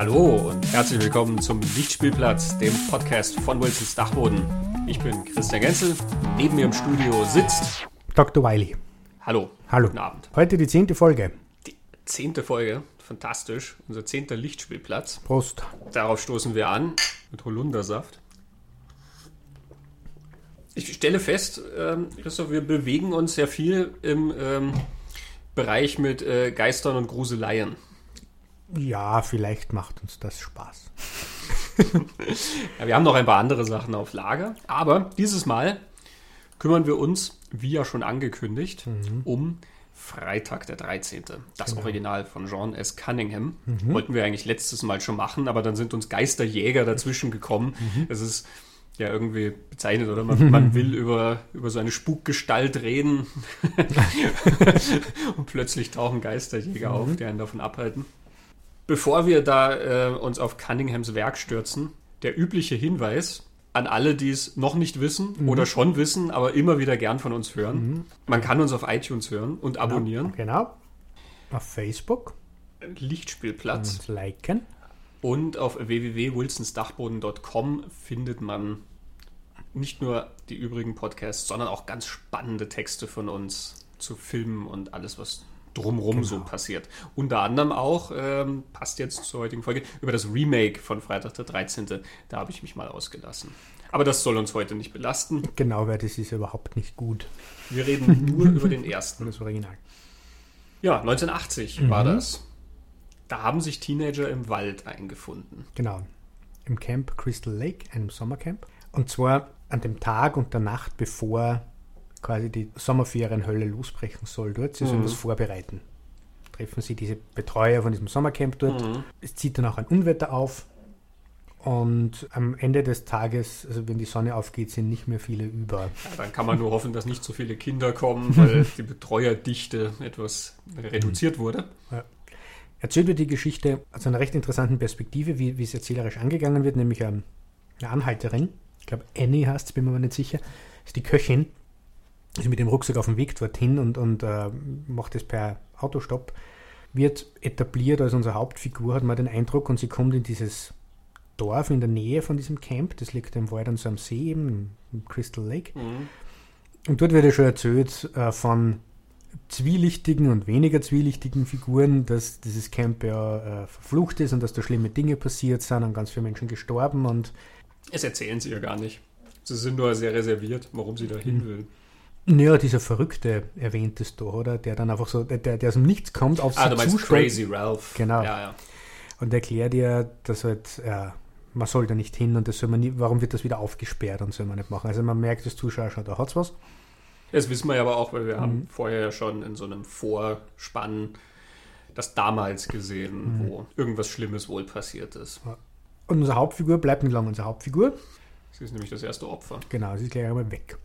Hallo und herzlich willkommen zum Lichtspielplatz, dem Podcast von Wilsons Dachboden. Ich bin Christian Genzel, neben mir im Studio sitzt Dr. Wiley. Hallo. Hallo. Guten Abend. Heute die zehnte Folge. Die zehnte Folge, fantastisch, unser zehnter Lichtspielplatz. Prost. Darauf stoßen wir an mit Holundersaft. Ich stelle fest, ähm, Christoph, wir bewegen uns sehr viel im ähm, Bereich mit äh, Geistern und Gruseleien. Ja, vielleicht macht uns das Spaß. Ja, wir haben noch ein paar andere Sachen auf Lager, aber dieses Mal kümmern wir uns, wie ja schon angekündigt, um Freitag der 13. Das Original von John S. Cunningham. Wollten wir eigentlich letztes Mal schon machen, aber dann sind uns Geisterjäger dazwischen gekommen. Es ist ja irgendwie bezeichnet, oder? Man, man will über, über so eine Spukgestalt reden und plötzlich tauchen Geisterjäger auf, die einen davon abhalten. Bevor wir da äh, uns auf Cunninghams Werk stürzen, der übliche Hinweis an alle, die es noch nicht wissen oder schon wissen, aber immer wieder gern von uns hören. Man kann uns auf iTunes hören und abonnieren. Genau. Auf Facebook Lichtspielplatz. uns liken. Und auf www.wilsonsdachboden.com findet man nicht nur die übrigen Podcasts, sondern auch ganz spannende Texte von uns zu Filmen und alles, was drumrum so passiert. Unter anderem auch, ähm, passt jetzt zur heutigen Folge, über das Remake von Freitag der 13. Da habe ich mich mal ausgelassen. Aber das soll uns heute nicht belasten. Genau, weil das ist überhaupt nicht gut. Wir reden nur über den ersten. Das Original. Ja, 1980 war das. Da haben sich Teenager im Wald eingefunden. Genau. Im Camp Crystal Lake, einem Sommercamp. Und zwar an dem Tag und der Nacht, bevor quasi die Sommerferienhölle losbrechen soll dort. Sie sollen das vorbereiten. Treffen sie diese Betreuer von diesem Sommercamp dort. Es zieht dann auch ein Unwetter auf. Und am Ende des Tages, also wenn die Sonne aufgeht, sind nicht mehr viele über. Ja, dann kann man nur hoffen, dass nicht so viele Kinder kommen, weil die Betreuerdichte etwas reduziert wurde. Erzählt wird die Geschichte aus einer recht interessanten Perspektive, wie, wie es erzählerisch angegangen wird, nämlich ähm, eine Anhalterin, ich glaube Annie heißt es, bin mir aber nicht sicher, ist die Köchin, ist mit dem Rucksack auf dem Weg dorthin und, und äh, macht es per Autostopp, wird etabliert als unsere Hauptfigur, hat man den Eindruck, und sie kommt in dieses Dorf in der Nähe von diesem Camp, das liegt im Wald an so einem See eben, im Crystal Lake. Und dort wird ja schon erzählt äh, von zwielichtigen und weniger zwielichtigen Figuren, dass dieses Camp ja äh, verflucht ist und dass da schlimme Dinge passiert sind und ganz viele Menschen gestorben und Es erzählen sie ja gar nicht. Sie sind nur sehr reserviert, warum sie da hin will. Ja, dieser Verrückte erwähnt es doch, oder? Der dann einfach so, der, der aus dem Nichts kommt, auf Ah, sie du meinst zuspringt Crazy Ralph. Genau. Ja, ja. und erklärt ihr, dass halt, ja, man soll da nicht hin und das soll man nie, warum wird das wieder aufgesperrt und soll man nicht machen. Also man merkt als Zuschauer schon, da hat's was. Das wissen wir ja aber auch, weil wir Mhm. haben vorher ja schon in so einem Vorspann das damals gesehen, Mhm. wo irgendwas Schlimmes wohl passiert ist. Und unsere Hauptfigur bleibt nicht lange unsere Hauptfigur. Sie ist nämlich das erste Opfer. Genau, sie ist gleich einmal weg.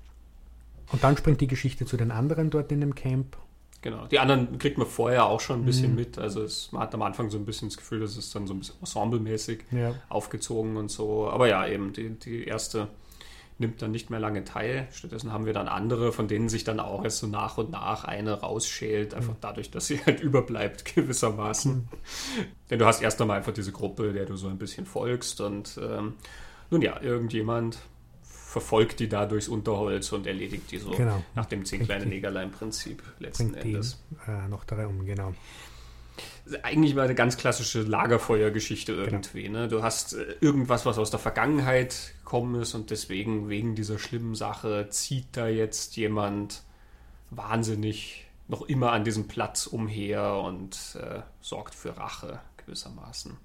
Und dann springt die Geschichte zu den anderen dort in dem Camp. Genau. Die anderen kriegt man vorher auch schon ein bisschen Mhm. mit. Also es, man hat am Anfang so ein bisschen das Gefühl, das ist dann so ein bisschen ensemblemäßig Ja. aufgezogen und so. Aber ja, eben, die, die erste nimmt dann nicht mehr lange teil. Stattdessen haben wir dann andere, von denen sich dann auch erst so nach und nach eine rausschält, einfach dadurch, dass sie halt überbleibt gewissermaßen. Denn du hast erst einmal einfach diese Gruppe, der du so ein bisschen folgst und ähm, nun ja, irgendjemand verfolgt die da durchs Unterholz und erledigt die so Genau. nach dem zehn kleine die- Negerlein-Prinzip letzten Bringt die Endes. äh, noch da um, genau. Eigentlich mal eine ganz klassische Lagerfeuergeschichte Genau. irgendwie. Ne? Du hast äh, irgendwas, was aus der Vergangenheit gekommen ist und deswegen, wegen dieser schlimmen Sache, zieht da jetzt jemand wahnsinnig noch immer an diesem Platz umher und äh, sorgt für Rache gewissermaßen.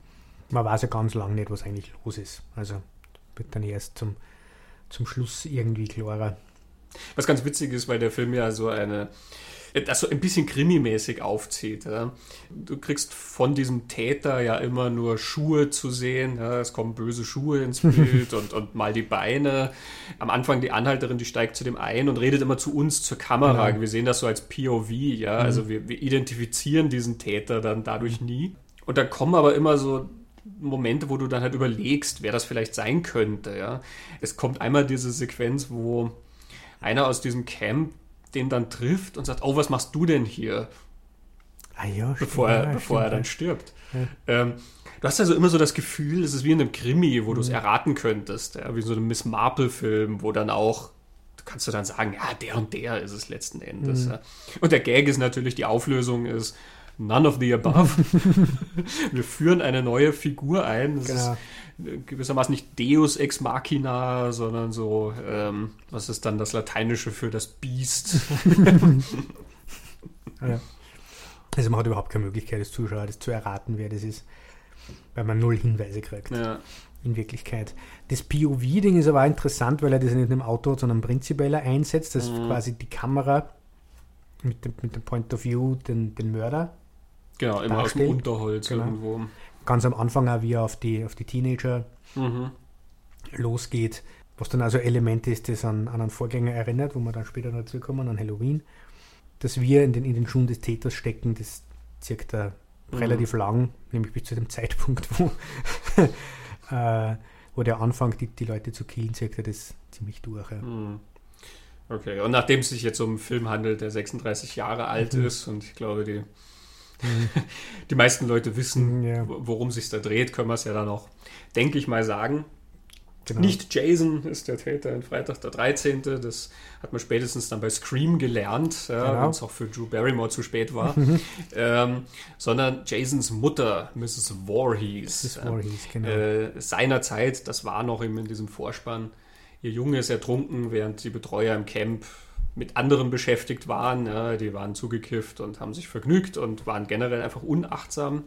Man weiß ja ganz lange nicht, was eigentlich los ist. Also wird dann erst zum, zum Schluss irgendwie klarer. Was ganz witzig ist, weil der Film ja so eine, das so ein bisschen krimimäßig aufzieht. Ja. Du kriegst von diesem Täter ja immer nur Schuhe zu sehen. Ja. Es kommen böse Schuhe ins Bild und, und mal die Beine. Am Anfang die Anhalterin, die steigt zu dem ein und redet immer zu uns, zur Kamera. Genau. Wir sehen das so als POV. Ja. Also wir, wir identifizieren diesen Täter dann dadurch nie. Und dann kommen aber immer so Momente, wo du dann halt überlegst, wer das vielleicht sein könnte. Ja. Es kommt einmal diese Sequenz, wo einer aus diesem Camp den dann trifft und sagt, oh, was machst du denn hier? Ah ja, Bevor, stimmt, er, ja, bevor er dann stirbt. Ähm, du hast also immer so das Gefühl, es ist wie in einem Krimi, wo du es mhm. erraten könntest, ja, wie so einem Miss Marple-Film, wo dann auch kannst du dann sagen, ja, der und der ist es letzten Endes. Mhm. Ja. Und der Gag ist natürlich, die Auflösung ist none of the above. Wir führen eine neue Figur ein. Das genau. ist gewissermaßen nicht Deus ex machina, sondern so, ähm, was ist dann das Lateinische für das Biest? ja. Also man hat überhaupt keine Möglichkeit als Zuschauer, das zu erraten, wer das ist, weil man null Hinweise kriegt. Ja. In Wirklichkeit. Das POV-Ding ist aber interessant, weil er das nicht in einem Auto, sondern prinzipiell einsetzt, dass mhm. quasi die Kamera mit dem, mit dem Point of View den, den Mörder Genau, immer darstellt. aus dem Unterholz genau. irgendwo. Ganz am Anfang auch, wie er auf die, auf die Teenager mhm. losgeht, was dann also Element ist, das an, an einen Vorgänger erinnert, wo wir dann später noch dazu kommen, an Halloween. Dass wir in den, in den Schuhen des Täters stecken, das circa da mhm. relativ lang, nämlich bis zu dem Zeitpunkt, wo, äh, wo der anfängt, die, die Leute zu killen, circa das ziemlich durch. Ja. Mhm. Okay, und nachdem es sich jetzt um einen Film handelt, der 36 Jahre alt mhm. ist und ich glaube, die die meisten Leute wissen, ja. worum es sich da dreht, können wir es ja dann auch, denke ich mal, sagen. Genau. Nicht Jason ist der Täter in Freitag der 13. Das hat man spätestens dann bei Scream gelernt, ja, genau. wenn es auch für Drew Barrymore zu spät war. ähm, sondern Jasons Mutter, Mrs. Voorhees. Mrs. Voorhees genau. Äh, seinerzeit, das war noch in diesem Vorspann, ihr Junge ist ertrunken, während die Betreuer im Camp mit anderen beschäftigt waren. Ja, die waren zugekifft und haben sich vergnügt und waren generell einfach unachtsam.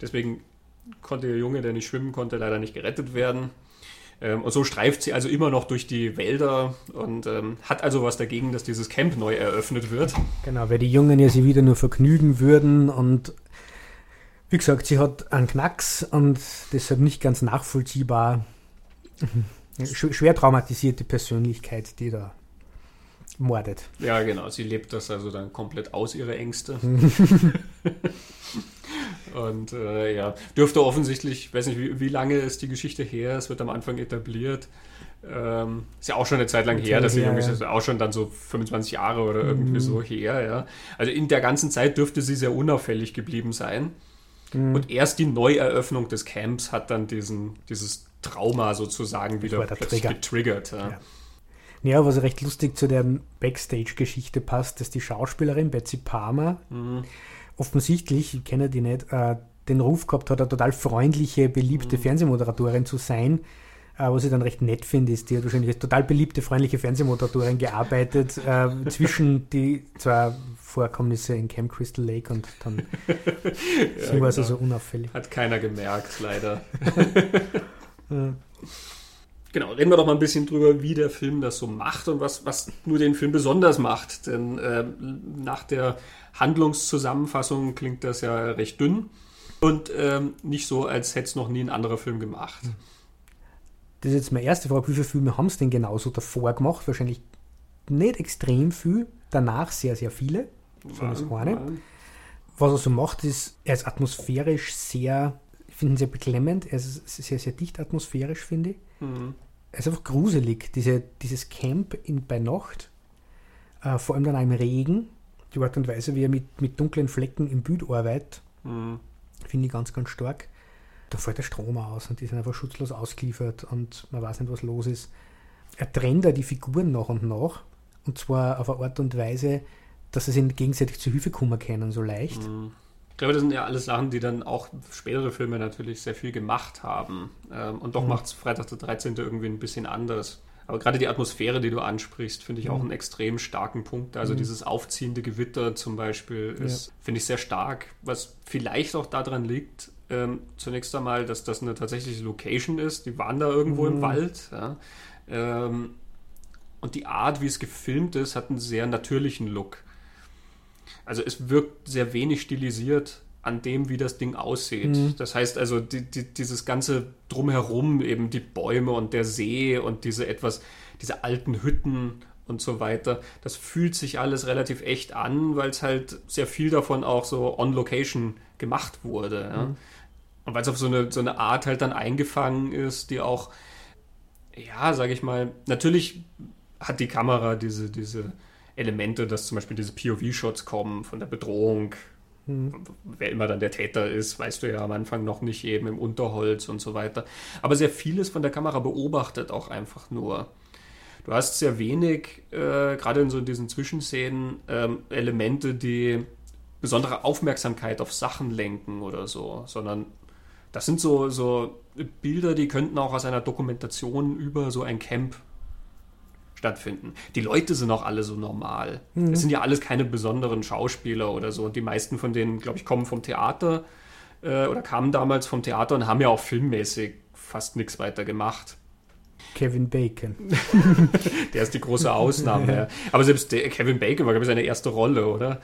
Deswegen konnte der Junge, der nicht schwimmen konnte, leider nicht gerettet werden. Ähm, und so streift sie also immer noch durch die Wälder und ähm, hat also was dagegen, dass dieses Camp neu eröffnet wird. Genau, weil die Jungen ja sie wieder nur vergnügen würden und wie gesagt, sie hat einen Knacks und deshalb nicht ganz nachvollziehbar. Schwer traumatisierte Persönlichkeit, die da mordet. Ja, genau. Sie lebt das also dann komplett aus, ihre Ängste. Und äh, ja, dürfte offensichtlich, ich weiß nicht, wie, wie, lange ist die Geschichte her? Es wird am Anfang etabliert. Ähm, ist ja auch schon eine Zeit lang her, dass sie ist, ist auch schon dann so 25 Jahre oder irgendwie mhm. so her, ja. Also in der ganzen Zeit dürfte sie sehr unauffällig geblieben sein. Mhm. Und erst die Neueröffnung des Camps hat dann diesen, dieses Trauma sozusagen wieder plötzlich Trigger. getriggert. Ja. Ja. Ja, was recht lustig zu der Backstage-Geschichte passt, dass die Schauspielerin Betsy Palmer mhm. offensichtlich, ich kenne die nicht, äh, den Ruf gehabt hat, eine total freundliche, beliebte mhm. Fernsehmoderatorin zu sein. Äh, was ich dann recht nett finde, ist, die hat wahrscheinlich als total beliebte, freundliche Fernsehmoderatorin gearbeitet, äh, zwischen die zwei Vorkommnisse in Camp Crystal Lake und dann ja, sie war genau. also so unauffällig. Hat keiner gemerkt, leider. ja. Genau, reden wir doch mal ein bisschen drüber, wie der Film das so macht und was, was nur den Film besonders macht. Denn äh, nach der Handlungszusammenfassung klingt das ja recht dünn und ähm, nicht so, als hätte es noch nie ein anderer Film gemacht. Das ist jetzt meine erste Frage. Wie viele Filme haben es denn genauso davor gemacht? Wahrscheinlich nicht extrem viel, danach sehr, sehr viele. So das eine. Was er so macht, ist, er ist atmosphärisch sehr, ich finde ihn sehr beklemmend. Er ist sehr, sehr dicht atmosphärisch, finde ich. Mhm es ist einfach gruselig, diese, dieses Camp in, bei Nacht, äh, vor allem dann auch im Regen, die Art und Weise, wie er mit, mit dunklen Flecken im Bild arbeitet, mhm. finde ich ganz, ganz stark. Da fällt der Strom aus und die sind einfach schutzlos ausgeliefert und man weiß nicht, was los ist. Er trennt da die Figuren nach und nach und zwar auf eine Art und Weise, dass sie sich gegenseitig zu Hilfe kommen können, so leicht. Mhm. Ich glaube, das sind ja alles Sachen, die dann auch spätere Filme natürlich sehr viel gemacht haben. Ähm, und doch mhm. macht es Freitag der 13. irgendwie ein bisschen anders. Aber gerade die Atmosphäre, die du ansprichst, finde ich mhm. auch einen extrem starken Punkt. Also mhm. dieses aufziehende Gewitter zum Beispiel ist, ja. finde ich, sehr stark. Was vielleicht auch daran liegt, ähm, zunächst einmal, dass das eine tatsächliche Location ist. Die waren da irgendwo im mhm. Wald. Ja. Ähm, und die Art, wie es gefilmt ist, hat einen sehr natürlichen Look. Also es wirkt sehr wenig stilisiert an dem, wie das Ding aussieht. Mhm. Das heißt also, die, die, dieses ganze Drumherum, eben die Bäume und der See und diese etwas, diese alten Hütten und so weiter, das fühlt sich alles relativ echt an, weil es halt sehr viel davon auch so on location gemacht wurde. Ja? Mhm. Und weil es auf so eine, so eine Art halt dann eingefangen ist, die auch, ja, sage ich mal, natürlich hat die Kamera diese, diese Elemente, dass zum Beispiel diese POV-Shots kommen von der Bedrohung Mhm. Wer immer dann der Täter ist, weißt du ja am Anfang noch nicht eben im Unterholz und so weiter. Aber sehr vieles von der Kamera beobachtet auch einfach nur. Du hast sehr wenig, äh, gerade in so diesen Zwischenszenen, ähm, Elemente, die besondere Aufmerksamkeit auf Sachen lenken oder so, sondern das sind so, so Bilder, die könnten auch aus einer Dokumentation über so ein Camp stattfinden. Die Leute sind auch alle so normal. Mhm. Es sind ja alles keine besonderen Schauspieler oder so. Und die meisten von denen, glaube ich, kommen vom Theater äh, oder kamen damals vom Theater und haben ja auch filmmäßig fast nichts weiter gemacht. Kevin Bacon. der ist die große Ausnahme. ja. Aber selbst der, Kevin Bacon war, glaube ich, seine erste Rolle, oder?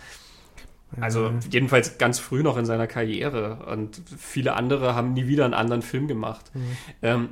Also jedenfalls ganz früh noch in seiner Karriere. Und viele andere haben nie wieder einen anderen Film gemacht. Mhm. Ähm,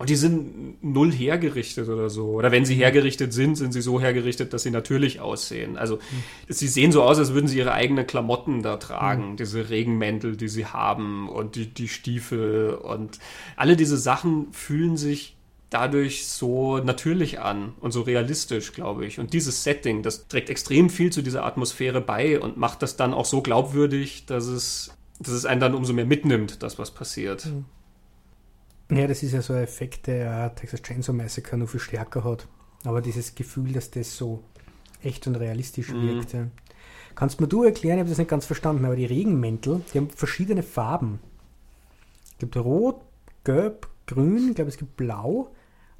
und die sind null hergerichtet oder so. Oder wenn sie hergerichtet sind, sind sie so hergerichtet, dass sie natürlich aussehen. Also mhm. sie sehen so aus, als würden sie ihre eigenen Klamotten da tragen. Mhm. Diese Regenmäntel, die sie haben und die, die Stiefel und alle diese Sachen fühlen sich dadurch so natürlich an und so realistisch, glaube ich. Und dieses Setting, das trägt extrem viel zu dieser Atmosphäre bei und macht das dann auch so glaubwürdig, dass es, dass es einen dann umso mehr mitnimmt, das was passiert. Mhm. Ja, das ist ja so ein Effekt, der Texas Chainsaw Massacre nur viel stärker hat. Aber dieses Gefühl, dass das so echt und realistisch mhm. wirkt. Ja. Kannst mir du erklären, ich habe das nicht ganz verstanden, aber die Regenmäntel, die haben verschiedene Farben. Es gibt rot, gelb, grün, ich glaube es gibt blau,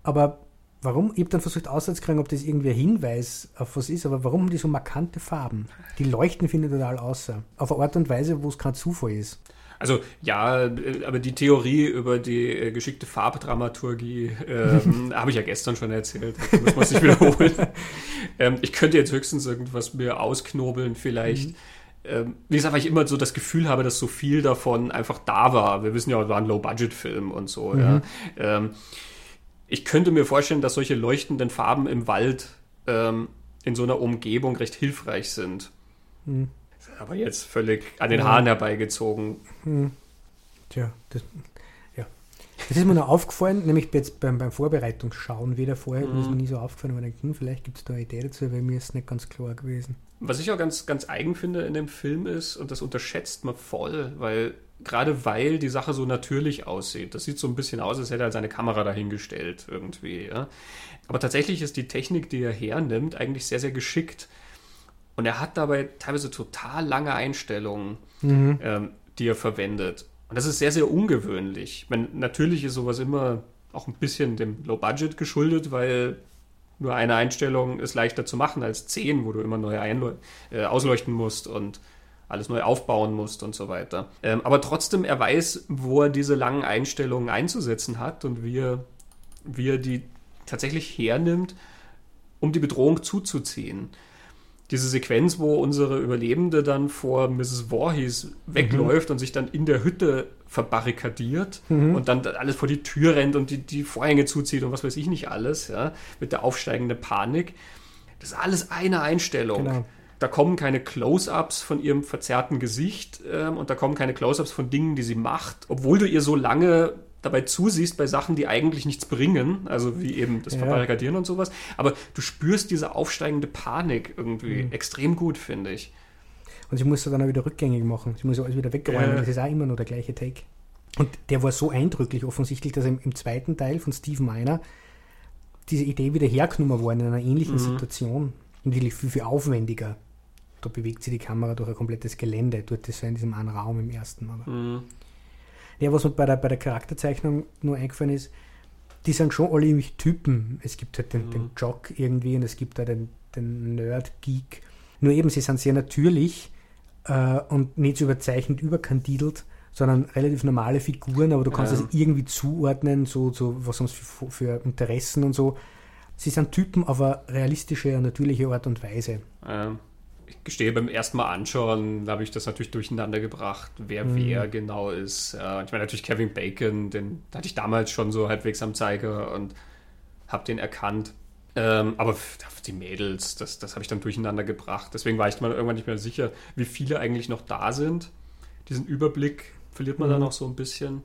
aber warum? Ich habe dann versucht auszukriegen, ob das irgendwie ein Hinweis auf was ist, aber warum haben die so markante Farben? Die leuchten, finde ich, total außer. Auf eine Art und Weise, wo es kein Zufall ist. Also ja, äh, aber die Theorie über die äh, geschickte Farbdramaturgie ähm, habe ich ja gestern schon erzählt. Da muss man sich wiederholen. ähm, ich könnte jetzt höchstens irgendwas mir ausknobeln vielleicht. Mhm. Ähm, wie gesagt, weil ich immer so das Gefühl habe, dass so viel davon einfach da war. Wir wissen ja, es war ein Low-Budget-Film und so. Mhm. Ja. Ähm, ich könnte mir vorstellen, dass solche leuchtenden Farben im Wald ähm, in so einer Umgebung recht hilfreich sind. Mhm aber jetzt völlig an den Haaren herbeigezogen. Hm. Tja, das, ja. Das ist mir noch aufgefallen, nämlich jetzt beim, beim Vorbereitungsschauen wieder vorher, mhm. ist mir nie so aufgefallen, aber denke, hm, vielleicht gibt es da eine Idee dazu, weil mir ist nicht ganz klar gewesen. Was ich auch ganz, ganz eigen finde in dem Film ist, und das unterschätzt man voll, weil gerade weil die Sache so natürlich aussieht. Das sieht so ein bisschen aus, als hätte er seine Kamera dahingestellt irgendwie. Ja? Aber tatsächlich ist die Technik, die er hernimmt, eigentlich sehr, sehr geschickt. Und er hat dabei teilweise total lange Einstellungen, mhm. ähm, die er verwendet. Und das ist sehr, sehr ungewöhnlich. Meine, natürlich ist sowas immer auch ein bisschen dem Low Budget geschuldet, weil nur eine Einstellung ist leichter zu machen als zehn, wo du immer neu äh, ausleuchten musst und alles neu aufbauen musst und so weiter. Ähm, aber trotzdem, er weiß, wo er diese langen Einstellungen einzusetzen hat und wie er, wie er die tatsächlich hernimmt, um die Bedrohung zuzuziehen diese Sequenz, wo unsere Überlebende dann vor Mrs. Voorhees wegläuft mhm. und sich dann in der Hütte verbarrikadiert mhm. und dann alles vor die Tür rennt und die, die Vorhänge zuzieht und was weiß ich nicht alles, ja, mit der aufsteigenden Panik. Das ist alles eine Einstellung. Genau. Da kommen keine Close-ups von ihrem verzerrten Gesicht ähm, und da kommen keine Close-ups von Dingen, die sie macht, obwohl du ihr so lange dabei zusiehst bei Sachen, die eigentlich nichts bringen, also wie eben das ja. Verbarrikadieren und sowas, aber du spürst diese aufsteigende Panik irgendwie mhm. extrem gut, finde ich. Und sie muss dann auch wieder rückgängig machen. Sie muss alles wieder wegräumen. Ja. Das ist auch immer nur der gleiche Take. Und der war so eindrücklich offensichtlich, dass im, im zweiten Teil von Steve Miner diese Idee wieder hergenommen worden in einer ähnlichen mhm. Situation. Natürlich viel, viel aufwendiger. Da bewegt sie die Kamera durch ein komplettes Gelände. Dort ist so in diesem einen Raum im ersten. Aber mhm. Ja, was mir bei der, bei der Charakterzeichnung nur eingefallen ist, die sind schon alle irgendwie Typen. Es gibt halt den, mhm. den Jock irgendwie und es gibt da den, den Nerd-Geek. Nur eben, sie sind sehr natürlich äh, und nicht so überzeichnet überkandidelt, sondern relativ normale Figuren, aber du kannst es irgendwie zuordnen, so, so was haben sie für, für, Interessen und so. Sie sind Typen auf eine realistische, natürliche Art und Weise. Ja ich gestehe, beim ersten Mal anschauen habe ich das natürlich durcheinander gebracht, wer mhm. wer genau ist. Äh, ich meine natürlich Kevin Bacon, den hatte ich damals schon so halbwegs am Zeiger und habe den erkannt. Ähm, aber die Mädels, das, das habe ich dann durcheinander gebracht. Deswegen war ich mal irgendwann nicht mehr sicher, wie viele eigentlich noch da sind. Diesen Überblick verliert man mhm. dann auch so ein bisschen.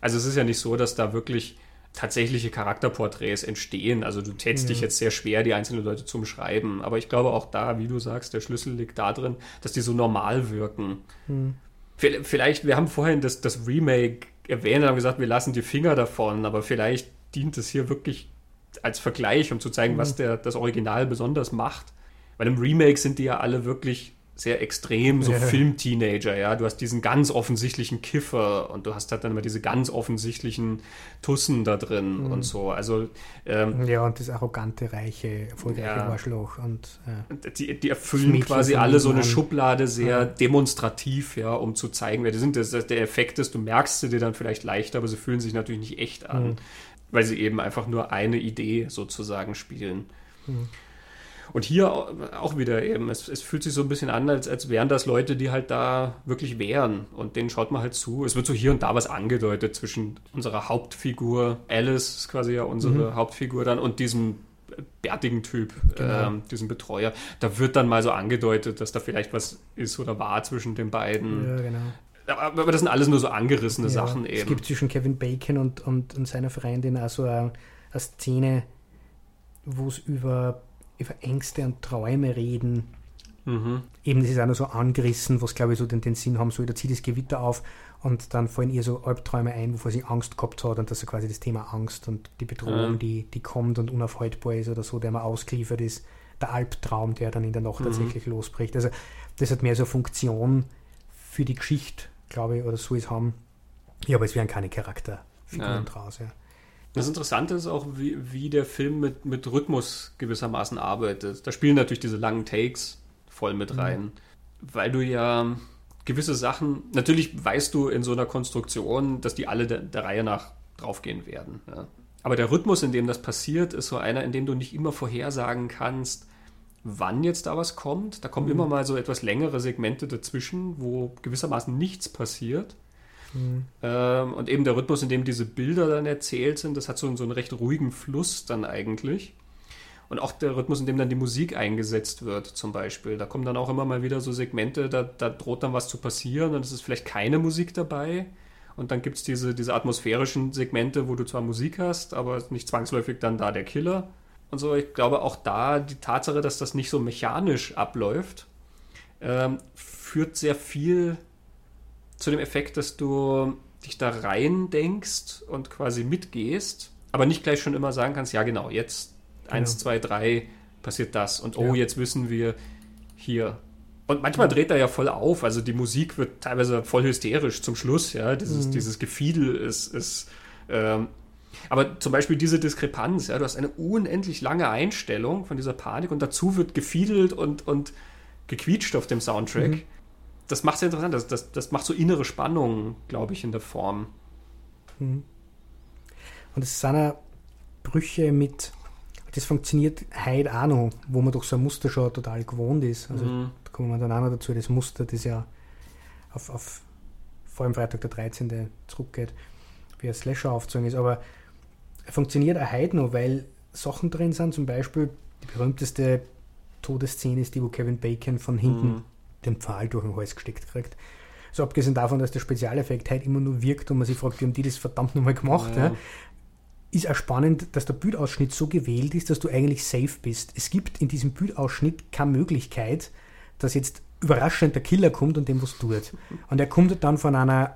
Also es ist ja nicht so, dass da wirklich tatsächliche Charakterporträts entstehen. Also du tätst mhm. dich jetzt sehr schwer, die einzelnen Leute zu umschreiben. Aber ich glaube auch da, wie du sagst, der Schlüssel liegt darin, dass die so normal wirken. Mhm. Vielleicht, wir haben vorhin das, das Remake erwähnt und haben gesagt, wir lassen die Finger davon, aber vielleicht dient es hier wirklich als Vergleich, um zu zeigen, mhm. was der, das Original besonders macht. Bei dem Remake sind die ja alle wirklich sehr extrem, so ja. Film-Teenager, ja. Du hast diesen ganz offensichtlichen Kiffer und du hast halt dann immer diese ganz offensichtlichen Tussen da drin mhm. und so. Also ähm, Ja, und das arrogante, reiche, erfolgreiche ja. Arschloch und ja. die, die erfüllen quasi alle so eine Schublade sehr ja. demonstrativ, ja, um zu zeigen, wer die sind. Das, der Effekt ist, du merkst sie dir dann vielleicht leichter, aber sie fühlen sich natürlich nicht echt an, mhm. weil sie eben einfach nur eine Idee sozusagen spielen. Mhm. Und hier auch wieder eben, es, es, fühlt sich so ein bisschen an, als, als wären das Leute, die halt da wirklich wären. Und denen schaut man halt zu. Es wird so hier und da was angedeutet zwischen unserer Hauptfigur, Alice ist quasi ja unsere mhm. Hauptfigur dann, und diesem bärtigen Typ, genau. ähm, diesem Betreuer. Da wird dann mal so angedeutet, dass da vielleicht was ist oder war zwischen den beiden. Ja, genau. Aber das sind alles nur so angerissene ja, Sachen eben. Es gibt zwischen Kevin Bacon und, und, und seiner Freundin also eine, eine Szene, wo es über über Ängste und Träume reden. Mhm. Eben, das ist auch noch so angerissen, was glaube ich so den, den Sinn haben soll. Da zieht das Gewitter auf und dann fallen ihr so Albträume ein, wovor sie Angst gehabt hat und das ist quasi das Thema Angst und die Bedrohung, mhm. die, die kommt und unaufhaltbar ist oder so, der man ausgeliefert ist. Der Albtraum, der dann in der Nacht mhm. tatsächlich losbricht. Also, das hat mehr so Funktion für die Geschichte, glaube ich, oder so ist haben. Ja, aber es wären keine Charakterfiguren ja. draus, ja. Das Interessante ist auch, wie, wie der Film mit, mit Rhythmus gewissermaßen arbeitet. Da spielen natürlich diese langen Takes voll mit mhm. rein, mhm. weil du ja gewisse Sachen, natürlich weißt du in so einer Konstruktion, dass die alle der, der Reihe nach draufgehen werden. Ja. Aber der Rhythmus, in dem das passiert, ist so einer, in dem du nicht immer vorhersagen kannst, wann jetzt da was kommt. Da kommen mhm. immer mal so etwas längere Segmente dazwischen, wo gewissermaßen nichts passiert. Ähm, und eben der Rhythmus, in dem diese Bilder dann erzählt sind, das hat so, so einen recht ruhigen Fluss dann eigentlich. Und auch der Rhythmus, in dem dann die Musik eingesetzt wird, zum Beispiel. Da kommen dann auch immer mal wieder so Segmente, da, da droht dann was zu passieren und es ist vielleicht keine Musik dabei. Und dann gibt es diese, diese atmosphärischen Segmente, wo du zwar Musik hast, aber nicht zwangsläufig dann da der Killer. Und so, ich glaube auch da die Tatsache, dass das nicht so mechanisch abläuft, ähm, führt sehr viel zu dem Effekt, dass du dich da rein denkst und quasi mitgehst, aber nicht gleich schon immer sagen kannst, ja genau, jetzt genau. eins, zwei, drei passiert das und oh, ja. jetzt wissen wir hier. Und manchmal dreht er ja voll auf, also die Musik wird teilweise voll hysterisch zum Schluss, ja, dieses, mhm. dieses Gefiedel ist, ist ähm, aber zum Beispiel diese Diskrepanz, ja, du hast eine unendlich lange Einstellung von dieser Panik und dazu wird gefiedelt und, und gequietscht auf dem Soundtrack. Mhm das macht es ja interessant. Das, das, das macht so innere Spannungen, glaube ich, in der Form. Mhm. Und es sind ja Brüche mit, das funktioniert heute auch noch, wo man doch so ein Muster schon total gewohnt ist. Also mhm. da kommen wir dann auch noch dazu, das Muster, das ja auf, auf vor allem Freitag der 13. zurückgeht, wie ein Slasher aufzogen ist. Aber er funktioniert auch heute noch, weil Sachen drin sind, zum Beispiel die berühmteste Todesszene ist die, wo Kevin Bacon von hinten mhm den Pfahl durch den Hals gesteckt kriegt. So abgesehen davon, dass der Spezialeffekt halt immer nur wirkt und man sich fragt, wie haben die das verdammt nochmal gemacht? Ja. Ja, ist auch spannend, dass der Bildausschnitt so gewählt ist, dass du eigentlich safe bist. Es gibt in diesem Bildausschnitt keine Möglichkeit, dass jetzt überraschend der Killer kommt und dem was tut. Und er kommt dann von einer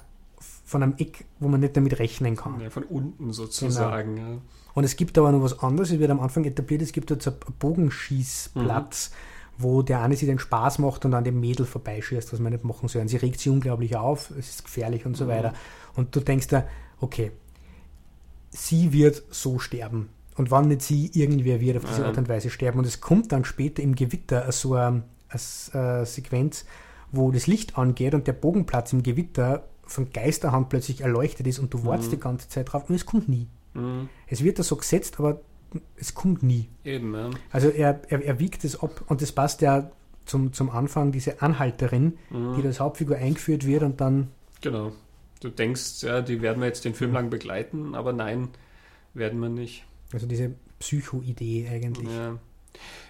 von einem Eck, wo man nicht damit rechnen kann. Ja, von unten sozusagen. Genau. Ja. Und es gibt aber noch was anderes, es wird am Anfang etabliert, es gibt jetzt einen Bogenschießplatz. Mhm wo der eine sich den Spaß macht und an dem Mädel vorbeischießt, was man nicht machen soll. Und sie regt sich unglaublich auf, es ist gefährlich und so mhm. weiter. Und du denkst da, okay, sie wird so sterben. Und wann nicht sie, irgendwer wird auf diese Art und Weise sterben. Und es kommt dann später im Gewitter so eine, eine Sequenz, wo das Licht angeht und der Bogenplatz im Gewitter von Geisterhand plötzlich erleuchtet ist und du wartest mhm. die ganze Zeit drauf und es kommt nie. Mhm. Es wird da so gesetzt, aber es kommt nie. Eben, ja. Also er, er, er wiegt es ab und das passt ja zum, zum Anfang, diese Anhalterin, mhm. die als Hauptfigur eingeführt wird und dann. Genau. Du denkst, ja, die werden wir jetzt den Film lang begleiten, aber nein, werden wir nicht. Also diese Psycho-Idee eigentlich. Ja.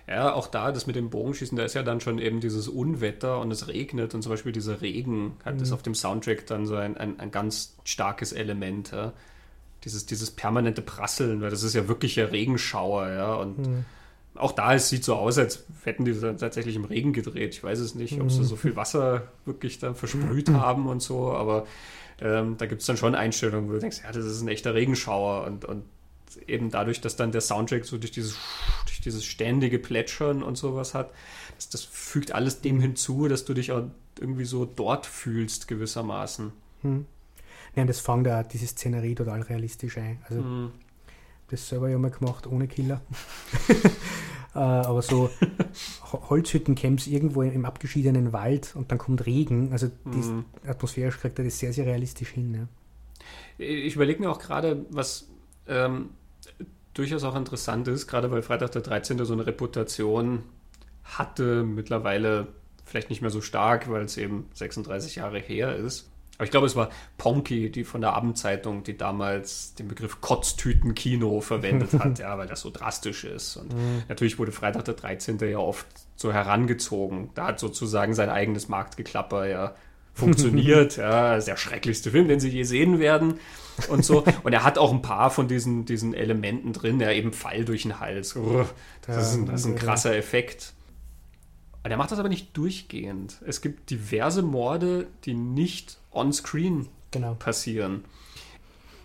Ja, auch da, das mit dem Bogenschießen, da ist ja dann schon eben dieses Unwetter und es regnet und zum Beispiel dieser Regen hat mhm. das auf dem Soundtrack dann so ein, ein, ein ganz starkes Element. Ja dieses, dieses permanente Prasseln, weil das ist ja wirklich ein Regenschauer, ja. Und mhm. auch da, es sieht so aus, als hätten die tatsächlich im Regen gedreht. Ich weiß es nicht, ob sie so viel Wasser wirklich dann versprüht mhm. haben und so, aber ähm, da gibt es dann schon Einstellungen, wo du denkst, ja, das ist ein echter Regenschauer und, und eben dadurch, dass dann der Soundtrack so durch dieses, durch dieses ständige Plätschern und sowas hat, das, das fügt alles dem hinzu, dass du dich auch irgendwie so dort fühlst, gewissermaßen. Hm. Und das fängt da diese Szenerie total realistisch ein. Also, hm. das selber ja mal gemacht, ohne Killer. äh, aber so Holzhüttencamps irgendwo im abgeschiedenen Wald und dann kommt Regen. Also, hm. atmosphärisch kriegt er das sehr, sehr realistisch hin. Ja. Ich überlege mir auch gerade, was ähm, durchaus auch interessant ist, gerade weil Freitag der 13. so eine Reputation hatte, mittlerweile vielleicht nicht mehr so stark, weil es eben 36 Jahre her ist. Aber ich glaube, es war Ponky, die von der Abendzeitung, die damals den Begriff Kotztütenkino verwendet hat, ja, weil das so drastisch ist. Und mhm. natürlich wurde Freitag der 13. ja oft so herangezogen. Da hat sozusagen sein eigenes Marktgeklapper ja funktioniert. ja, der schrecklichste Film, den sie je sehen werden und so. Und er hat auch ein paar von diesen, diesen Elementen drin, der eben Fall durch den Hals. Das, ist, ein, das ist ein krasser Effekt. Er macht das aber nicht durchgehend. Es gibt diverse Morde, die nicht on-screen genau. passieren.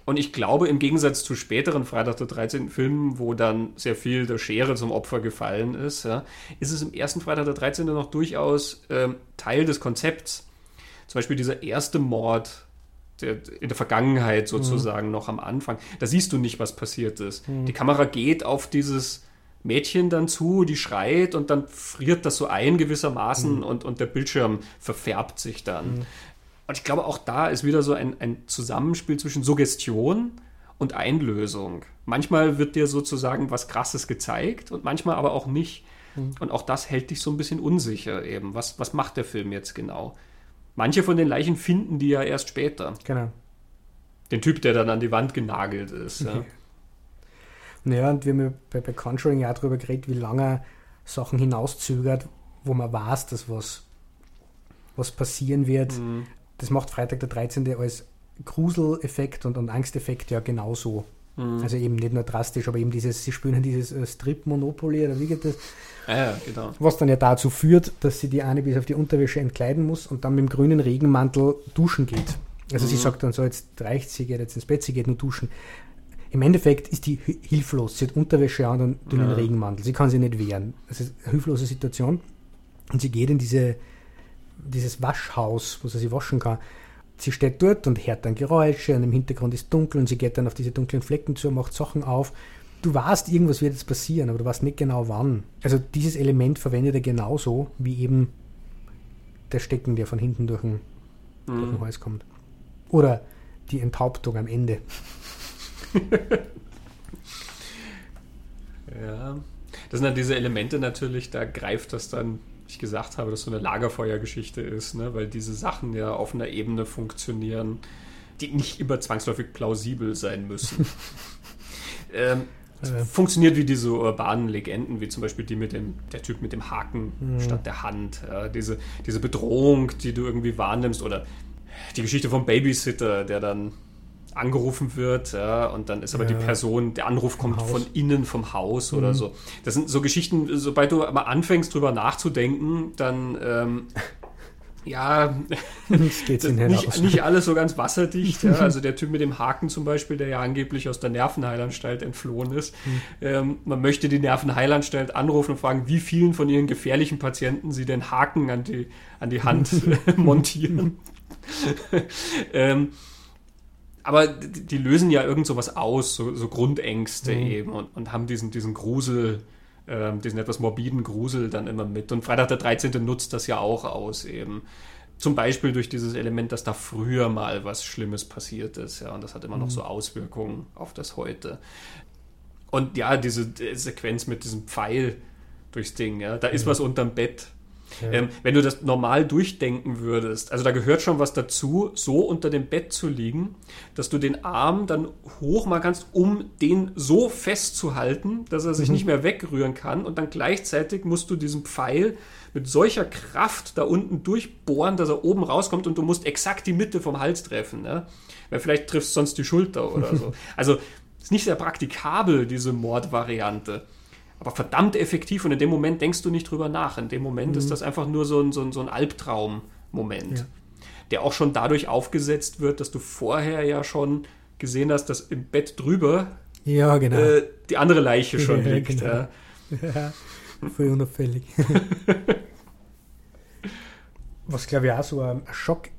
Und ich glaube, im Gegensatz zu späteren Freitag der 13. Filmen, wo dann sehr viel der Schere zum Opfer gefallen ist, ja, ist es im ersten Freitag der 13. noch durchaus ähm, Teil des Konzepts. Zum Beispiel dieser erste Mord der, in der Vergangenheit sozusagen mhm. noch am Anfang. Da siehst du nicht, was passiert ist. Mhm. Die Kamera geht auf dieses Mädchen dann zu, die schreit und dann friert das so ein gewissermaßen mhm. und, und der Bildschirm verfärbt sich dann. Mhm. Und ich glaube, auch da ist wieder so ein, ein Zusammenspiel zwischen Suggestion und Einlösung. Manchmal wird dir sozusagen was Krasses gezeigt und manchmal aber auch nicht. Mhm. Und auch das hält dich so ein bisschen unsicher eben. Was, was macht der Film jetzt genau? Manche von den Leichen finden die ja erst später. Genau. Den Typ, der dann an die Wand genagelt ist. Ja. Naja, und wir haben ja bei, bei Conjuring ja darüber geredet, wie lange Sachen hinauszögert, wo man weiß, dass was, was passieren wird. Mhm. Das macht Freitag der 13. als Gruseleffekt und, und Angsteffekt ja genauso. Mhm. Also eben nicht nur drastisch, aber eben dieses, sie spüren dieses äh, Strip-Monopoly oder wie geht das? Ah ja, genau. Was dann ja dazu führt, dass sie die eine bis auf die Unterwäsche entkleiden muss und dann mit dem grünen Regenmantel duschen geht. Also mhm. sie sagt dann so, jetzt reicht sie, geht jetzt ins Bett, sie geht nur duschen. Im Endeffekt ist die hilflos. Sie hat Unterwäsche an und dünnen ja. Regenmantel. Sie kann sich nicht wehren. Das ist eine hilflose Situation. Und sie geht in diese, dieses Waschhaus, wo sie sich waschen kann. Sie steht dort und hört dann Geräusche und im Hintergrund ist dunkel und sie geht dann auf diese dunklen Flecken zu, und macht Sachen auf. Du weißt, irgendwas wird jetzt passieren, aber du weißt nicht genau wann. Also dieses Element verwendet er genauso wie eben der Stecken, der von hinten durch den, mhm. durch den Hals kommt. Oder die Enthauptung am Ende. ja. Das sind dann diese Elemente natürlich, da greift das dann, wie ich gesagt habe, dass so eine Lagerfeuergeschichte ist, ne? weil diese Sachen ja auf einer Ebene funktionieren, die nicht immer zwangsläufig plausibel sein müssen. ähm. Funktioniert wie diese urbanen Legenden, wie zum Beispiel die mit dem, der Typ mit dem Haken mhm. statt der Hand. Ja, diese, diese Bedrohung, die du irgendwie wahrnimmst, oder die Geschichte vom Babysitter, der dann angerufen wird, ja, und dann ist aber ja. die Person, der Anruf kommt von innen vom Haus mhm. oder so. Das sind so Geschichten, sobald du mal anfängst, drüber nachzudenken, dann ähm, ja, nicht, nicht, alles so ganz wasserdicht. Ja. Also der Typ mit dem Haken zum Beispiel, der ja angeblich aus der Nervenheilanstalt entflohen ist. Mhm. Ähm, man möchte die Nervenheilanstalt anrufen und fragen, wie vielen von ihren gefährlichen Patienten sie den Haken an die, an die Hand montieren. ähm, aber die, die, lösen ja irgend sowas aus, so, so Grundängste mhm. eben und, und, haben diesen, diesen Grusel, äh, diesen etwas morbiden Grusel dann immer mit. Und Freitag der 13. nutzt das ja auch aus eben. Zum Beispiel durch dieses Element, dass da früher mal was Schlimmes passiert ist, ja, und das hat immer mhm. noch so Auswirkungen auf das Heute. Und ja, diese Sequenz mit diesem Pfeil durchs Ding, ja, da ist mhm. was unterm Bett. Ja. Ähm, wenn du das normal durchdenken würdest, also da gehört schon was dazu, so unter dem Bett zu liegen, dass du den Arm dann hoch machen kannst, um den so festzuhalten, dass er sich mhm. nicht mehr wegrühren kann und dann gleichzeitig musst du diesen Pfeil mit solcher Kraft da unten durchbohren, dass er oben rauskommt und du musst exakt die Mitte vom Hals treffen. Ne? Weil vielleicht triffst du sonst die Schulter oder so. Also ist nicht sehr praktikabel, diese Mordvariante aber verdammt effektiv und in dem Moment denkst du nicht drüber nach. In dem Moment mhm. ist das einfach nur so ein, so ein, so ein Albtraum-Moment, ja. der auch schon dadurch aufgesetzt wird, dass du vorher ja schon gesehen hast, dass im Bett drüber ja, genau. äh, die andere Leiche schon ja, liegt. Genau. Ja. voll unauffällig. Was glaube ich auch so ein Schock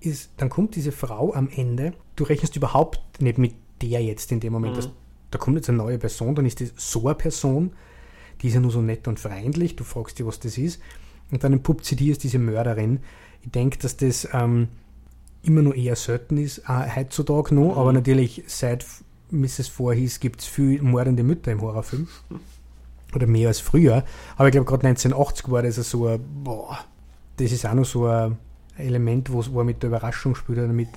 ist, dann kommt diese Frau am Ende, du rechnest überhaupt nicht mit der jetzt in dem Moment, mhm. dass da kommt jetzt eine neue Person, dann ist das so eine Person, die ist ja nur so nett und freundlich, du fragst dich, was das ist, und dann entpuppt sie die als diese Mörderin. Ich denke, dass das ähm, immer noch eher selten ist, äh, heutzutage noch, mhm. aber natürlich seit Mrs. Voorhees gibt es viel mordende Mütter im Horrorfilm. Oder mehr als früher. Aber ich glaube, gerade 1980 war das so ein, boah, das ist auch noch so ein Element, wo er mit der Überraschung spielt oder mit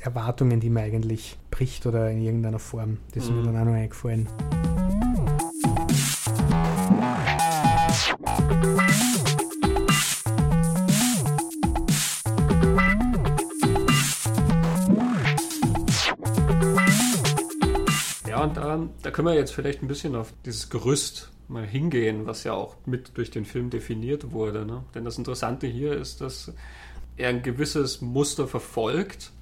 Erwartungen, die man eigentlich bricht oder in irgendeiner Form. Das ist mhm. mir dann auch noch eingefallen. Ja, und da, da können wir jetzt vielleicht ein bisschen auf dieses Gerüst mal hingehen, was ja auch mit durch den Film definiert wurde. Ne? Denn das Interessante hier ist, dass er ein gewisses Muster verfolgt,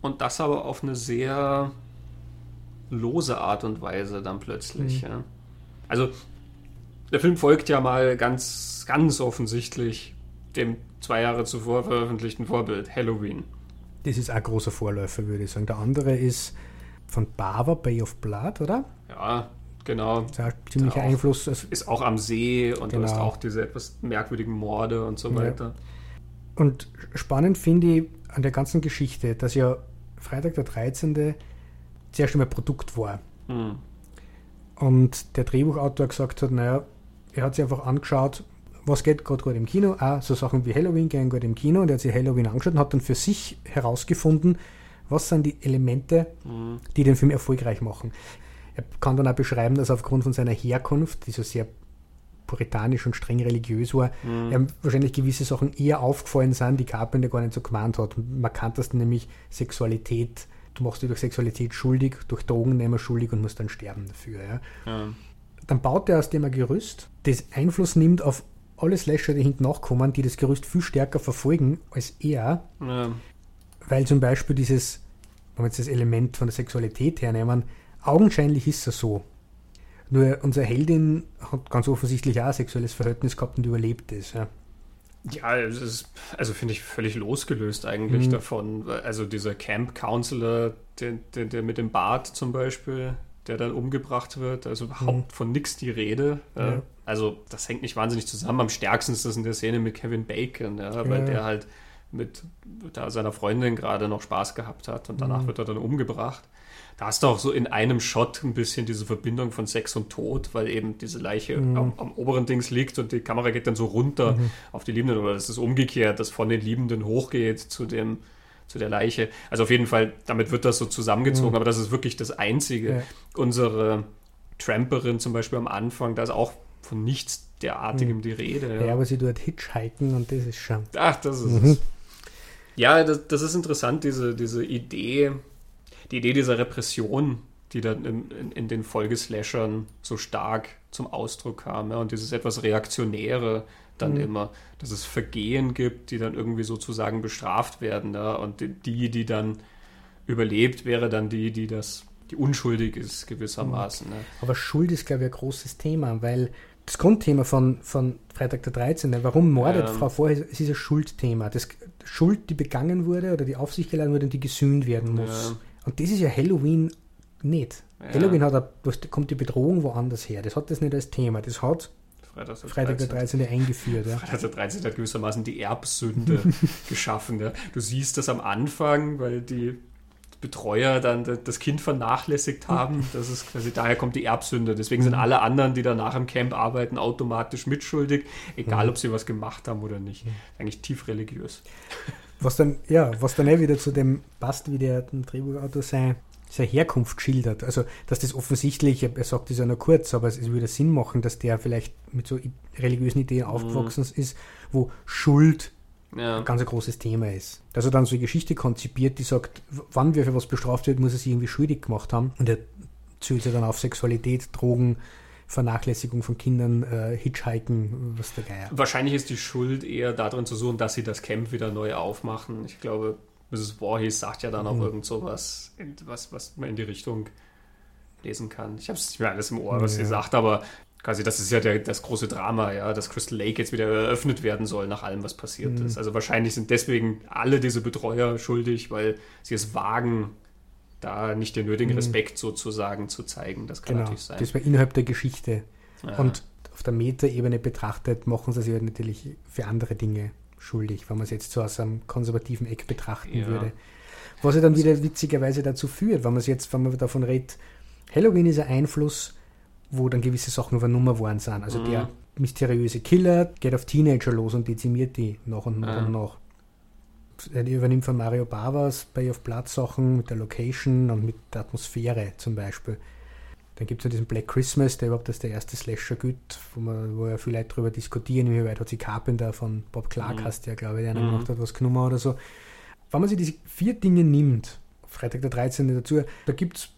und das aber auf eine sehr lose Art und Weise dann plötzlich. Mhm. Ja. Also der Film folgt ja mal ganz, ganz offensichtlich dem zwei Jahre zuvor veröffentlichten Vorbild Halloween. Das ist ein großer Vorläufer, würde ich sagen. Der andere ist von Bava, Bay of Blood, oder? Ja, genau. Das ist ein ziemlicher Einfluss. Also ist auch am See und genau. du hast auch diese etwas merkwürdigen Morde und so weiter. Ja. Und spannend finde ich an der ganzen Geschichte, dass ja Freitag der 13. zuerst einmal Produkt war. Mhm. Und der Drehbuchautor gesagt hat, naja, er hat sich einfach angeschaut, was geht gerade gut im Kino. Auch so Sachen wie Halloween gehen gut im Kino. Und er hat sich Halloween angeschaut und hat dann für sich herausgefunden, was sind die Elemente, mhm. die den Film erfolgreich machen. Er kann dann auch beschreiben, dass aufgrund von seiner Herkunft, die so sehr puritanisch und streng religiös war, mhm. ihm wahrscheinlich gewisse Sachen eher aufgefallen sind, die Carpenter gar nicht so gemeint hat. Das nämlich Sexualität, du machst dich durch Sexualität schuldig, durch Drogennehmen schuldig und musst dann sterben dafür. Ja. ja. Dann baut er aus dem ein Gerüst, das Einfluss nimmt auf alle Slasher, die hinten nachkommen, die das Gerüst viel stärker verfolgen als er. Ja. Weil zum Beispiel dieses, wenn wir jetzt das Element von der Sexualität hernehmen, augenscheinlich ist es so. Nur unsere Heldin hat ganz offensichtlich auch ein sexuelles Verhältnis gehabt und überlebt es. Ja. Ja, es ist, also finde ich völlig losgelöst eigentlich mhm. davon. Also dieser Camp Counselor, der, der, der, mit dem Bart zum Beispiel, der dann umgebracht wird, also überhaupt mhm. von nichts die Rede. Ja. Also das hängt nicht wahnsinnig zusammen. Am stärksten ist das in der Szene mit Kevin Bacon, ja, weil der halt mit da seiner Freundin gerade noch Spaß gehabt hat und danach mhm. wird er dann umgebracht da hast du auch so in einem Shot ein bisschen diese Verbindung von Sex und Tod, weil eben diese Leiche mhm. am, am, oberen Dings liegt und die Kamera geht dann so runter mhm. auf die Liebenden oder es ist umgekehrt, dass von den Liebenden hochgeht zu dem zu der Leiche. Also auf jeden Fall, damit wird das so zusammengezogen, mhm. aber das ist wirklich das Einzige. Ja. Unsere Tramperin zum Beispiel am Anfang, da ist auch von nichts derartigem mhm. die Rede. Ja. ja. aber sie tut Hitchhiken und das ist schon. Ach, das ist mhm. es. Ja, das, das, ist interessant, diese, diese Idee, die Idee dieser Repression, die dann in, in, in den Folgeslashern so stark zum Ausdruck kam. Ja, und dieses etwas Reaktionäre dann mhm. immer, dass es Vergehen gibt, die dann irgendwie sozusagen bestraft werden. Ja, und die, die dann überlebt, wäre dann die, die das, die unschuldig ist gewissermaßen. Mhm. Ne? Aber Schuld ist, glaube ich, ein großes Thema, weil das Grundthema von, von Freitag der 13., warum mordet ja. Frau Vorher, es ist ein Schuldthema. Das Schuld, die begangen wurde oder die auf sich geladen wurde und die gesühnt werden muss. Ja. Und das ist ja Halloween nicht. Ja. Halloween hat, a, kommt die Bedrohung woanders her. Das hat das nicht als Thema. Das hat Freitag der, Freitag der 13. eingeführt. Ja. Freitag der 13. hat gewissermaßen die Erbsünde geschaffen. Ja. Du siehst das am Anfang, weil die Betreuer dann das Kind vernachlässigt haben. Das ist quasi, daher kommt die Erbsünde. Deswegen sind alle anderen, die danach im Camp arbeiten, automatisch mitschuldig, egal ob sie was gemacht haben oder nicht. Eigentlich tief religiös. Was dann, ja, was dann eh wieder zu dem passt, wie der Drehbuchautor sein, seine Herkunft schildert. Also, dass das offensichtlich, er sagt das ja nur kurz, aber es, würde Sinn machen, dass der vielleicht mit so religiösen Ideen aufgewachsen mhm. ist, wo Schuld ja. ein ganz großes Thema ist. Dass er dann so eine Geschichte konzipiert, die sagt, wann wer für was bestraft wird, muss er sich irgendwie schuldig gemacht haben. Und er zählt ja dann auf Sexualität, Drogen, Vernachlässigung von Kindern, äh, Hitchhiken, was der Geier. Wahrscheinlich ist die Schuld eher darin zu suchen, dass sie das Camp wieder neu aufmachen. Ich glaube, Mrs. Voorhees sagt ja dann auch mhm. irgend sowas, was, was man in die Richtung lesen kann. Ich habe es nicht mehr alles im Ohr, was ja. sie sagt, aber quasi das ist ja der, das große Drama, ja, dass Crystal Lake jetzt wieder eröffnet werden soll nach allem, was passiert mhm. ist. Also wahrscheinlich sind deswegen alle diese Betreuer schuldig, weil sie es wagen, da nicht den nötigen mhm. Respekt sozusagen zu zeigen. Das kann genau. natürlich sein. Das war innerhalb der Geschichte. Ja. Und auf der Metaebene betrachtet, machen sie sich halt natürlich für andere Dinge schuldig, wenn man es jetzt so aus einem konservativen Eck betrachten ja. würde. Was ja dann wieder witzigerweise dazu führt, wenn man jetzt, wenn man davon redet, Halloween ist ein Einfluss, wo dann gewisse Sachen übernommen worden sind. Also mhm. der mysteriöse Killer geht auf Teenager los und dezimiert die nach und nach ja. und nach. Er übernimmt von Mario Bavas bei auf Platz Sachen mit der Location und mit der Atmosphäre zum Beispiel. Dann gibt es ja diesen Black Christmas, der überhaupt als der erste Slasher gibt, wo, man, wo ja viele Leute darüber diskutieren, wie weit hat sich Carpenter von Bob Clark, mhm. hast ja, glaube ich, der mhm. gemacht hat, was genommen oder so. Wenn man sich diese vier Dinge nimmt, Freitag der 13. dazu, da gibt es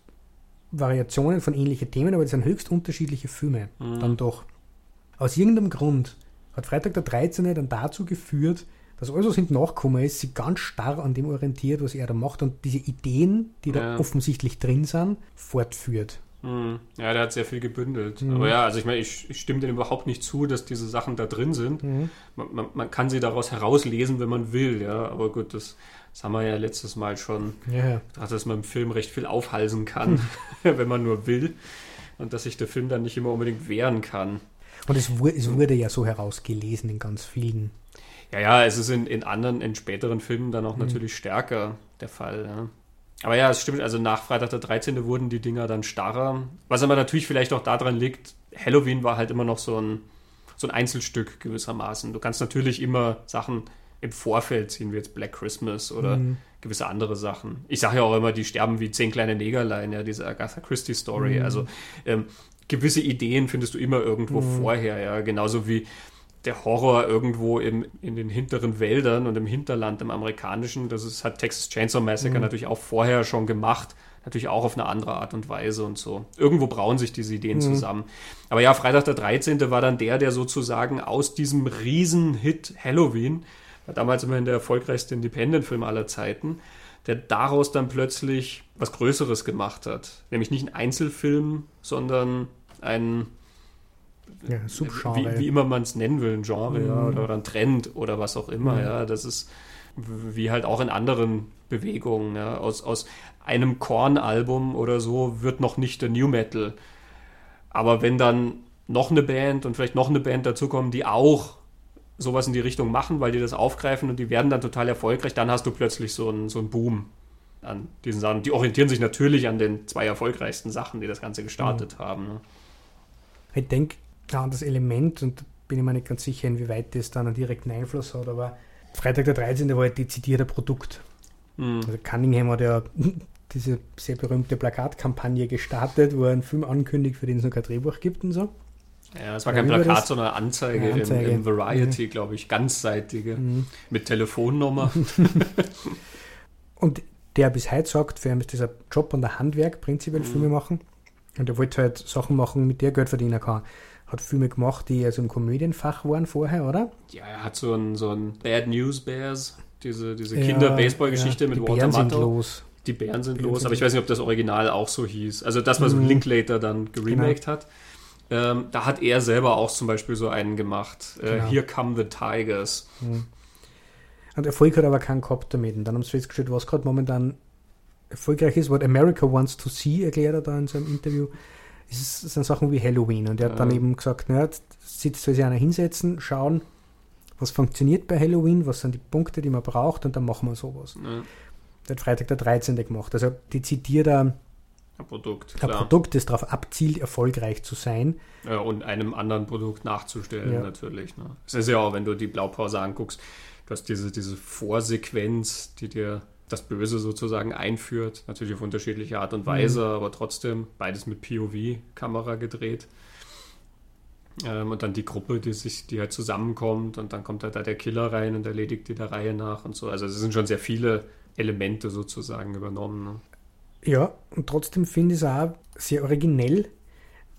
Variationen von ähnlichen Themen, aber das sind höchst unterschiedliche Filme. Mhm. Dann doch. Aus irgendeinem Grund hat Freitag der 13. dann dazu geführt, dass alles, was hinten nachgekommen ist, sich ganz starr an dem orientiert, was er da macht und diese Ideen, die da offensichtlich drin sind, fortführt. Mhm. Ja, der hat sehr viel gebündelt. Mhm. Aber ja, also ich meine, ich, ich, stimme dem überhaupt nicht zu, dass diese Sachen da drin sind. Mhm. Man, man, man, kann sie daraus herauslesen, wenn man will, ja. Aber gut, das, das haben wir ja letztes Mal schon. Ja. Dass man im Film recht viel aufhalsen kann, wenn man nur will. Und dass sich der Film dann nicht immer unbedingt wehren kann. Und es, es wurde ja so herausgelesen in ganz vielen. Ja, ja, es ist in, in anderen, in späteren Filmen dann auch mhm. natürlich stärker der Fall. Ja. Aber ja, es stimmt, also nach Freitag der 13. wurden die Dinger dann starrer. Was aber natürlich vielleicht auch daran liegt, Halloween war halt immer noch so ein, so ein Einzelstück gewissermaßen. Du kannst natürlich immer Sachen im Vorfeld ziehen, wie jetzt Black Christmas oder mhm. gewisse andere Sachen. Ich sage ja auch immer, die sterben wie zehn kleine Negerlein, ja, diese Agatha Christie Story. Mhm. Also ähm, gewisse Ideen findest du immer irgendwo mhm. vorher, ja, genauso wie der Horror irgendwo im, in den hinteren Wäldern und im Hinterland im amerikanischen, das ist, hat Texas Chainsaw Massacre mhm. natürlich auch vorher schon gemacht, natürlich auch auf eine andere Art und Weise und so. Irgendwo brauen sich diese Ideen mhm. zusammen. Aber ja, Freitag der 13. war dann der, der sozusagen aus diesem Riesenhit Halloween, war damals immerhin der erfolgreichste Independent-Film aller Zeiten, der daraus dann plötzlich was Größeres gemacht hat. Nämlich nicht ein Einzelfilm, sondern ein ja, Subgenre. Wie, wie immer man es nennen will, ein Genre mhm. ja, oder, oder, ein Trend oder was auch immer. Mhm. Ja, das ist wie halt auch in anderen Bewegungen. Ja. Aus, aus einem Korn-Album oder so wird noch nicht der New Metal. Aber wenn dann noch eine Band und vielleicht noch eine Band dazukommen, die auch sowas in die Richtung machen, weil die das aufgreifen und die werden dann total erfolgreich, dann hast du plötzlich so einen, so einen Boom an diesen Sachen. Die orientieren sich natürlich an den zwei erfolgreichsten Sachen, die das Ganze gestartet mhm. haben. Ne? Ich denke, ja, das Element, und bin ich mir nicht ganz sicher, inwieweit das dann einen direkten Einfluss hat, aber Freitag der 13. war halt dezidiert ein Produkt. Mhm. Also Cunningham hat ja diese sehr berühmte Plakatkampagne gestartet, wo er einen Film ankündigt, für den es noch kein Drehbuch gibt und so. Ja, es war kein Plakat, sondern eine Anzeige, ja, Anzeige. Im, im, Variety, mhm. glaube ich, ganzseitige, mhm. mit Telefonnummer. und der bis heute sagt, für ihn ist dieser Job und der Handwerk prinzipiell mhm. Filme machen. Und er wollte halt Sachen machen, mit der er Geld verdienen kann hat Filme gemacht, die also im Komödienfach waren vorher, oder? Ja, er hat so ein, so ein Bad News Bears, diese, diese Kinder-Baseball-Geschichte ja, mit Walter Bären sind los. Die Bären sind Bären los, sind aber ich weiß nicht, ob das Original auch so hieß. Also das, was mhm. Linklater dann geremaked genau. hat. Ähm, da hat er selber auch zum Beispiel so einen gemacht. Äh, genau. Here Come the Tigers. Mhm. Und Erfolg hat aber keinen gehabt damit. Und dann haben sie festgestellt, was gerade momentan erfolgreich ist, what America wants to see, erklärt er da in seinem Interview es sind Sachen wie Halloween. Und er hat ja. dann eben gesagt, naja, sitzt soll sich einer hinsetzen, schauen, was funktioniert bei Halloween, was sind die Punkte, die man braucht und dann machen wir sowas. Ja. Der hat Freitag der 13. gemacht. Also die zitiert da Ein Produkt. ein klar. Produkt, das darauf abzielt, erfolgreich zu sein. Ja, und einem anderen Produkt nachzustellen, Ja. natürlich. Ne? Es ist ja auch, wenn du die Blaupause anguckst, du hast diese, diese Vorsequenz, die dir das Böse sozusagen einführt. Natürlich auf unterschiedliche Art und Weise, aber trotzdem beides mit POV-Kamera gedreht. Ähm, und dann die Gruppe, die sich, die halt zusammenkommt und dann kommt halt da der Killer rein und erledigt die der Reihe nach und so. Also es sind schon sehr viele Elemente sozusagen übernommen. Ne? Ja, und trotzdem finde ich es auch sehr originell,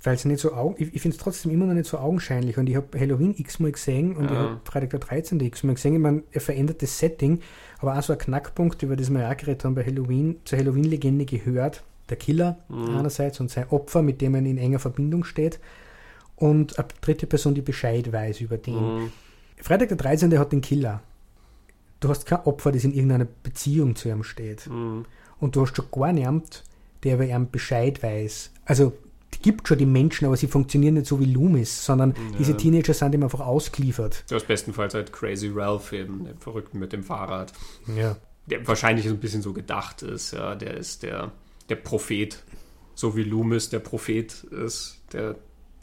weil es nicht so Augen, ich, ich finde es trotzdem immer noch nicht so augenscheinlich. Und ich habe Halloween x-mal gesehen und ich Ja. habe Freitag der 13. x-mal gesehen. Ich meine, er verändert das Setting, aber auch so ein Knackpunkt, über das wir ja auch geredet haben bei Halloween, zur Halloween-Legende gehört, der Killer Mhm. einerseits und sein Opfer, mit dem er in enger Verbindung steht. Und eine dritte Person, die Bescheid weiß über den. Mhm. Freitag der 13. hat den Killer. Du hast kein Opfer, das in irgendeiner Beziehung zu ihm steht. Mhm. Und du hast schon gar niemand, der über ihm Bescheid weiß. Also, gibt schon die Menschen, aber sie funktionieren nicht so wie Loomis, sondern Ja. diese Teenager sind ihm einfach ausgeliefert. Du hast bestenfalls halt Crazy Ralph eben, den Verrückten mit dem Fahrrad. Ja. der wahrscheinlich so ein bisschen so gedacht ist, ja, der ist der, der Prophet, so wie Loomis der Prophet ist, der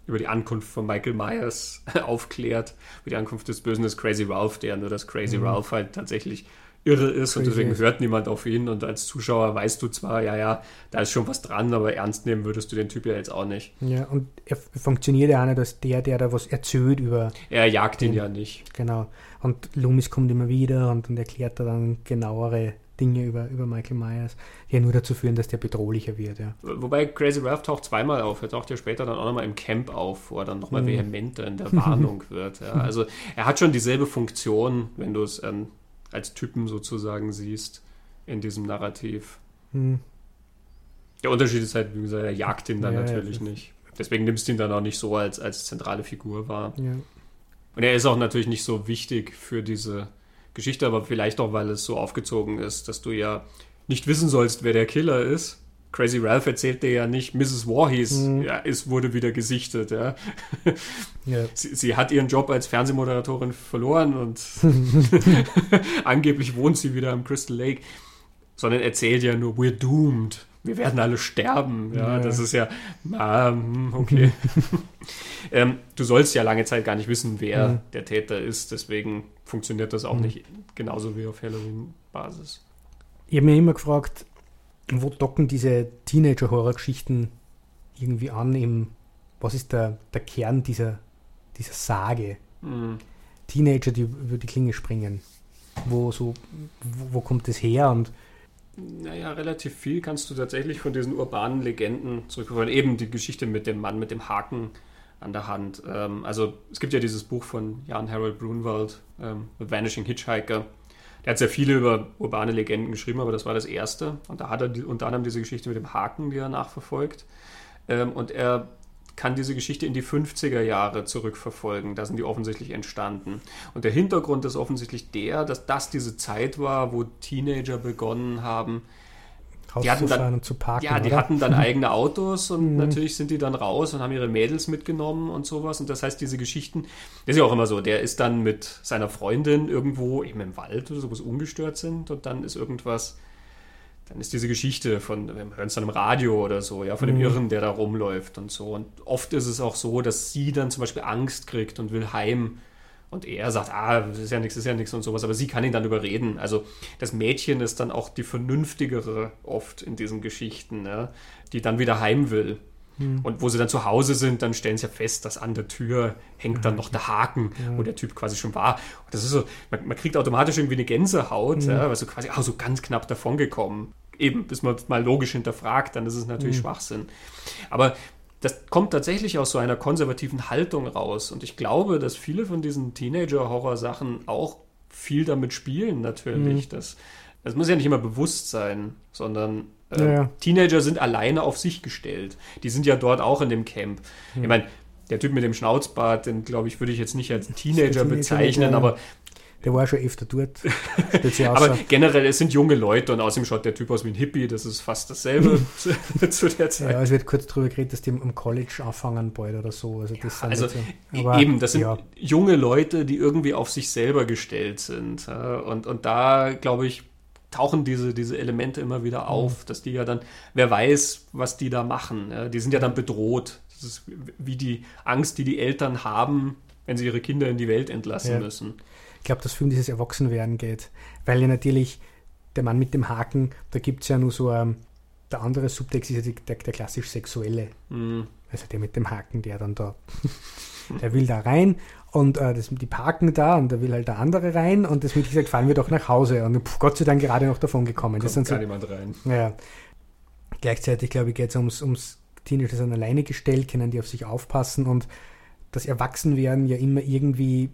über die Ankunft von Michael Myers aufklärt, über die Ankunft des Bösen ist Crazy Ralph, der nur, dass Crazy Mhm. Ralph halt tatsächlich irre ist und deswegen hört niemand auf ihn und als Zuschauer weißt du zwar, ja, ja, da ist schon was dran, aber ernst nehmen würdest du den Typ ja jetzt auch nicht. ja, und er funktioniert ja auch nicht als der, der da was erzählt über, Er jagt ihn Mhm. ja nicht. genau. Und Loomis kommt immer wieder und, und erklärt da dann genauere Dinge über, über Michael Myers, die ja nur dazu führen, dass der bedrohlicher wird, ja. Wobei Crazy Ralph taucht zweimal auf. Er taucht ja später dann auch nochmal im Camp auf, wo er dann nochmal Mhm. vehementer in der Warnung wird. Ja. Also er hat schon dieselbe Funktion, wenn du es ähm, als Typen sozusagen siehst in diesem Narrativ. Hm. Der Unterschied ist halt, wie gesagt, er jagt ihn dann Ja, ja, natürlich das- nicht. Deswegen nimmst du ihn dann auch nicht so als, als zentrale Figur wahr. Ja. Und er ist auch natürlich nicht so wichtig für diese Geschichte, aber vielleicht auch, weil es so aufgezogen ist, dass du ja nicht wissen sollst, wer der Killer ist. Crazy Ralph erzählt dir ja nicht, Mrs. Voorhees Mhm. ja, es wurde wieder gesichtet. Ja. Ja. Sie, sie hat ihren Job als Fernsehmoderatorin verloren und angeblich wohnt sie wieder am Crystal Lake. Sondern erzählt ja nur, we're doomed. Wir werden alle sterben. Ja, Ja. das ist ja, ah, hm, okay. ähm, du sollst ja lange Zeit gar nicht wissen, wer Mhm. der Täter ist. Deswegen funktioniert das auch Mhm. nicht genauso wie auf Halloween-Basis. Ich habe mir immer gefragt, wo docken diese Teenager-Horror-Geschichten irgendwie an? Im, was ist der, der Kern dieser, dieser Sage? Mhm. Teenager, die über die Klinge springen. Wo, so, wo, wo kommt das her? Und Naja, relativ viel kannst du tatsächlich von diesen urbanen Legenden zurückholen. Eben die Geschichte mit dem Mann mit dem Haken an der Hand. Ähm, also es gibt ja dieses Buch von Jan Harold Brunwald, ähm, The Vanishing Hitchhiker. Der hat sehr viele über urbane Legenden geschrieben, aber das war das erste. Und da hat er unter anderem diese Geschichte mit dem Haken, die er nachverfolgt. Ähm, und er kann diese Geschichte in die 50er Jahre zurückverfolgen. Da sind die offensichtlich entstanden. Und der Hintergrund ist offensichtlich der, dass das diese Zeit war, wo Teenager begonnen haben, Die hatten dann- und zu parken. ja, die oder? hatten dann eigene Autos und Mhm. natürlich sind die dann raus und haben ihre Mädels mitgenommen und sowas. Und das heißt, diese Geschichten, das ist ja auch immer so, der ist dann mit seiner Freundin irgendwo eben im Wald oder so, wo sie ungestört sind und dann ist irgendwas, dann ist diese Geschichte von, wir hören es dann im Radio oder so, ja, von dem Mhm. Irren, der da rumläuft und so. Und oft ist es auch so, dass sie dann zum Beispiel Angst kriegt und will heim. Und er sagt, ah, das ist ja nichts, das ist ja nichts und sowas, aber sie kann ihn dann überreden. Also das Mädchen ist dann auch die vernünftigere oft in diesen Geschichten, ja, die dann wieder heim will. Hm. Und wo sie dann zu Hause sind, dann stellen sie ja fest, dass an der Tür hängt dann noch der Haken, Ja. wo der Typ quasi schon war. Und das ist so, man, man kriegt automatisch irgendwie eine Gänsehaut, Ja. ja, weil so quasi auch so ganz knapp davongekommen. Eben, bis man es mal logisch hinterfragt, dann ist es natürlich Mhm. Schwachsinn. Aber das kommt tatsächlich aus so einer konservativen Haltung raus. Und ich glaube, dass viele von diesen Teenager-Horror-Sachen auch viel damit spielen, natürlich. Mhm. Das, das muss ja nicht immer bewusst sein, sondern äh, Ja, ja. Teenager sind alleine auf sich gestellt. Die sind ja dort auch in dem Camp. Mhm. Ich meine, der Typ mit dem Schnauzbart, den glaube ich, würde ich jetzt nicht als Teenager Teenager bezeichnen, aber, Der war schon öfter dort. Aber generell, es sind junge Leute und außerdem schaut der Typ aus wie ein Hippie, das ist fast dasselbe zu, zu der Zeit. Ja, es wird kurz drüber geredet, dass die am College anfangen bald oder so. Also, das sind also so. Aber, Eben, das sind ja. junge Leute, die irgendwie auf sich selber gestellt sind. ja. Und, und da, glaube ich, tauchen diese, diese Elemente immer wieder auf, mhm. dass die ja dann, wer weiß, was die da machen. Ja, die sind ja dann bedroht. Das ist wie die Angst, die die Eltern haben, wenn sie ihre Kinder in die Welt entlassen ja. müssen. Ich glaube, dass viel um dieses Erwachsenwerden geht. Weil ja natürlich der Mann mit dem Haken, da gibt es ja nur so, ähm, der andere Subtext ist ja der, der klassisch sexuelle. Mhm. Also der mit dem Haken, der dann da, der will da rein und äh, das, die parken da und da will halt der andere rein und deswegen gesagt, fahren wir doch nach Hause und pff, Gott sei Dank gerade noch davon gekommen. Kommt das gar so, niemand rein. Ja. Gleichzeitig, glaube ich, geht es ums, ums Teenager sind alleine gestellt, können die auf sich aufpassen und das Erwachsenwerden ja immer irgendwie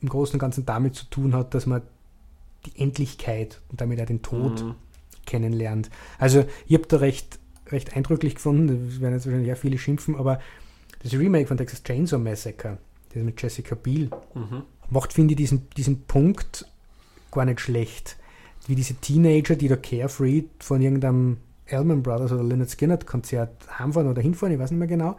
im Großen und Ganzen damit zu tun hat, dass man die Endlichkeit und damit auch den Tod mhm. kennenlernt. Also ich habe da recht, recht eindrücklich gefunden, das werden jetzt wahrscheinlich auch viele schimpfen, aber das Remake von Texas Chainsaw Massacre, das mit Jessica Biel, mhm. macht, finde ich, diesen, diesen Punkt gar nicht schlecht. Wie diese Teenager, die da carefree von irgendeinem Elman Brothers oder Leonard Skinner Konzert heimfahren oder hinfahren, ich weiß nicht mehr genau,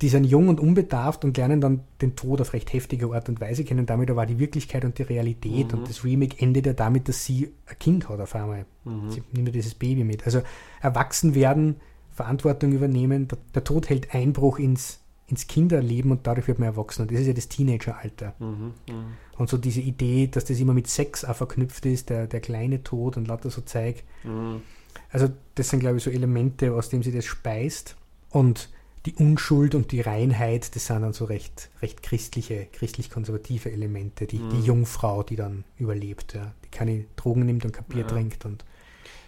die sind jung und unbedarft und lernen dann den Tod auf recht heftige Art und Weise kennen. Damit aber die Wirklichkeit und die Realität. Mhm. Und das Remake endet ja damit, dass sie ein Kind hat auf einmal. Mhm. Sie nimmt dieses Baby mit. Also erwachsen werden, Verantwortung übernehmen. Der, der, Tod hält Einbruch ins, ins Kinderleben und dadurch wird man erwachsen. Und das ist ja das Teenageralter. Mhm. mhm. Und so diese Idee, dass das immer mit Sex auch verknüpft ist, der, der kleine Tod und lauter so Zeug. Mhm. Also das sind, glaube ich, so Elemente, aus denen sie das speist. Und die Unschuld und die Reinheit, das sind dann so recht, recht christliche, christlich-konservative Elemente. Die, mhm. die Jungfrau, die dann überlebt, ja, die keine Drogen nimmt und Kapier ja. trinkt. Und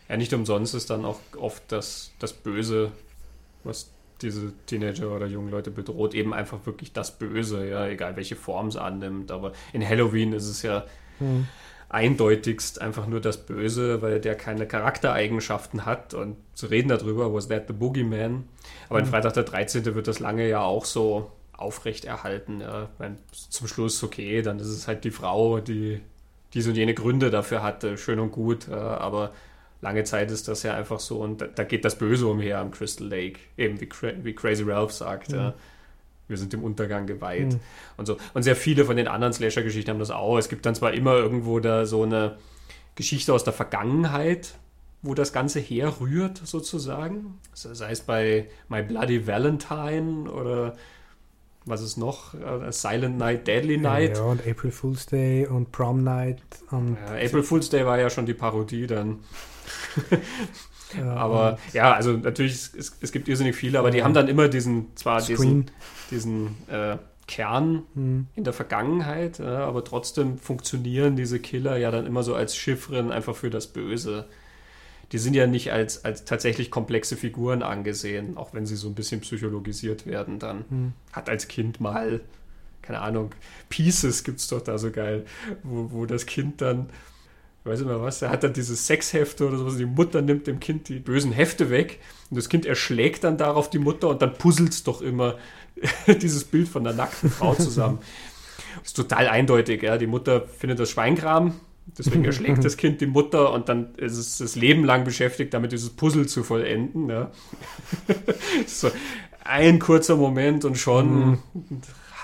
ja, nicht umsonst ist dann auch oft das, das Böse, was diese Teenager oder jungen Leute bedroht, eben einfach wirklich das Böse, ja, egal welche Form es annimmt. Aber in Halloween ist es ja mhm eindeutigst einfach nur das Böse, weil der keine Charaktereigenschaften hat und zu reden darüber, was that the Boogeyman. Aber mhm. in Freitag der 13. wird das lange ja auch so aufrecht erhalten. Ja. Meine, zum Schluss, okay, dann ist es halt die Frau, die diese und jene Gründe dafür hatte, schön und gut, aber lange Zeit ist das ja einfach so und da, da, geht das Böse umher am Crystal Lake, eben wie, wie Crazy Ralph sagt. Mhm. Ja wir sind dem Untergang geweiht mhm. und so. Und sehr viele von den anderen Slasher-Geschichten haben das auch. Es gibt dann zwar immer irgendwo da so eine Geschichte aus der Vergangenheit, wo das Ganze herrührt, sozusagen. Sei es bei My Bloody Valentine oder was ist noch? Uh, Silent Night, Deadly Night. Ja, und April Fool's Day und Prom Night. Und ja, April Fool's Day war ja schon die Parodie dann. Ja, aber ja, also natürlich, es, es gibt irrsinnig viele, aber die haben dann immer diesen, zwar Screen. diesen, diesen äh, Kern mhm. in der Vergangenheit, äh, aber trotzdem funktionieren diese Killer ja dann immer so als Chiffren einfach für das Böse. Die sind ja nicht als, als tatsächlich komplexe Figuren angesehen, auch wenn sie so ein bisschen psychologisiert werden dann. Mhm. Hat als Kind mal, keine Ahnung, Pieces gibt es doch da so geil, wo, wo das Kind dann ich weiß mehr was, er hat dann dieses Sexhefte oder sowas, die Mutter nimmt dem Kind die bösen Hefte weg und das Kind erschlägt dann darauf die Mutter und dann puzzelt es doch immer dieses Bild von der nackten Frau zusammen. Das ist total eindeutig, ja. Die Mutter findet das Schweinkram, deswegen erschlägt das Kind die Mutter und dann ist es das Leben lang beschäftigt, damit dieses Puzzle zu vollenden. Ja. so ein kurzer Moment und schon mhm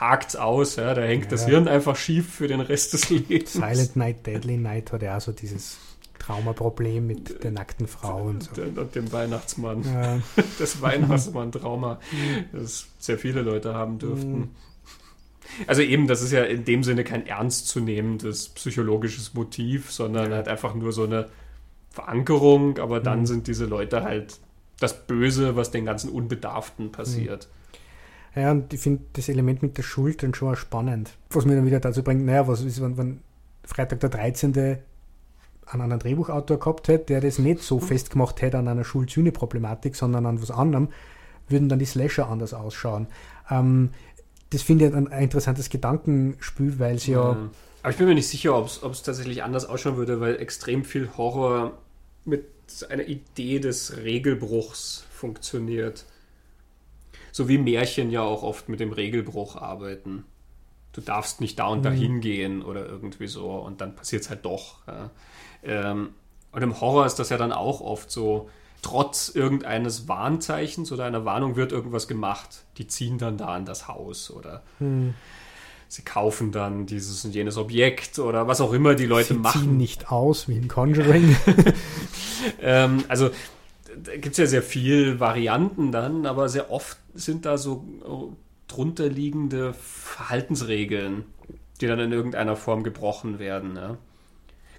hakt's aus, ja, da hängt ja. das Hirn einfach schief für den Rest des Lebens. Silent Night, Deadly Night hat ja auch so dieses Traumaproblem mit der nackten Frau und so. Und dem Weihnachtsmann. Ja. Das Weihnachtsmann-Trauma, das sehr viele Leute haben dürften. Mhm. Also eben, das ist ja in dem Sinne kein ernstzunehmendes psychologisches Motiv, sondern halt einfach nur so eine Verankerung, aber dann mhm. sind diese Leute halt das Böse, was den ganzen Unbedarften passiert. Mhm. Ja, und ich finde das Element mit der Schuld dann schon spannend. Was mir dann wieder dazu bringt, naja, was ist, wenn, wenn Freitag der 13. einen anderen Drehbuchautor gehabt hätte, der das nicht so mhm. festgemacht hätte an einer Schuld-Sühne-Problematik, sondern an was anderem, würden dann die Slasher anders ausschauen. Ähm, das finde ich ein, ein, interessantes Gedankenspiel, weil es ja. ja. Aber ich bin mir nicht sicher, ob es tatsächlich anders ausschauen würde, weil extrem viel Horror mit einer Idee des Regelbruchs funktioniert. So wie Märchen ja auch oft mit dem Regelbruch arbeiten. Du darfst nicht da und da mhm. hingehen oder irgendwie so und dann passiert es halt doch. Ja. Ähm, und im Horror ist das ja dann auch oft so, trotz irgendeines Warnzeichens oder einer Warnung wird irgendwas gemacht. Die ziehen dann da an das Haus oder. Mhm. sie kaufen dann dieses und jenes Objekt oder was auch immer die Leute Sie machen. ziehen nicht aus wie in Conjuring. Ähm, also da gibt es ja sehr viel Varianten dann, aber sehr oft sind da so äh, drunter liegende Verhaltensregeln, die dann in irgendeiner Form gebrochen werden. Ja.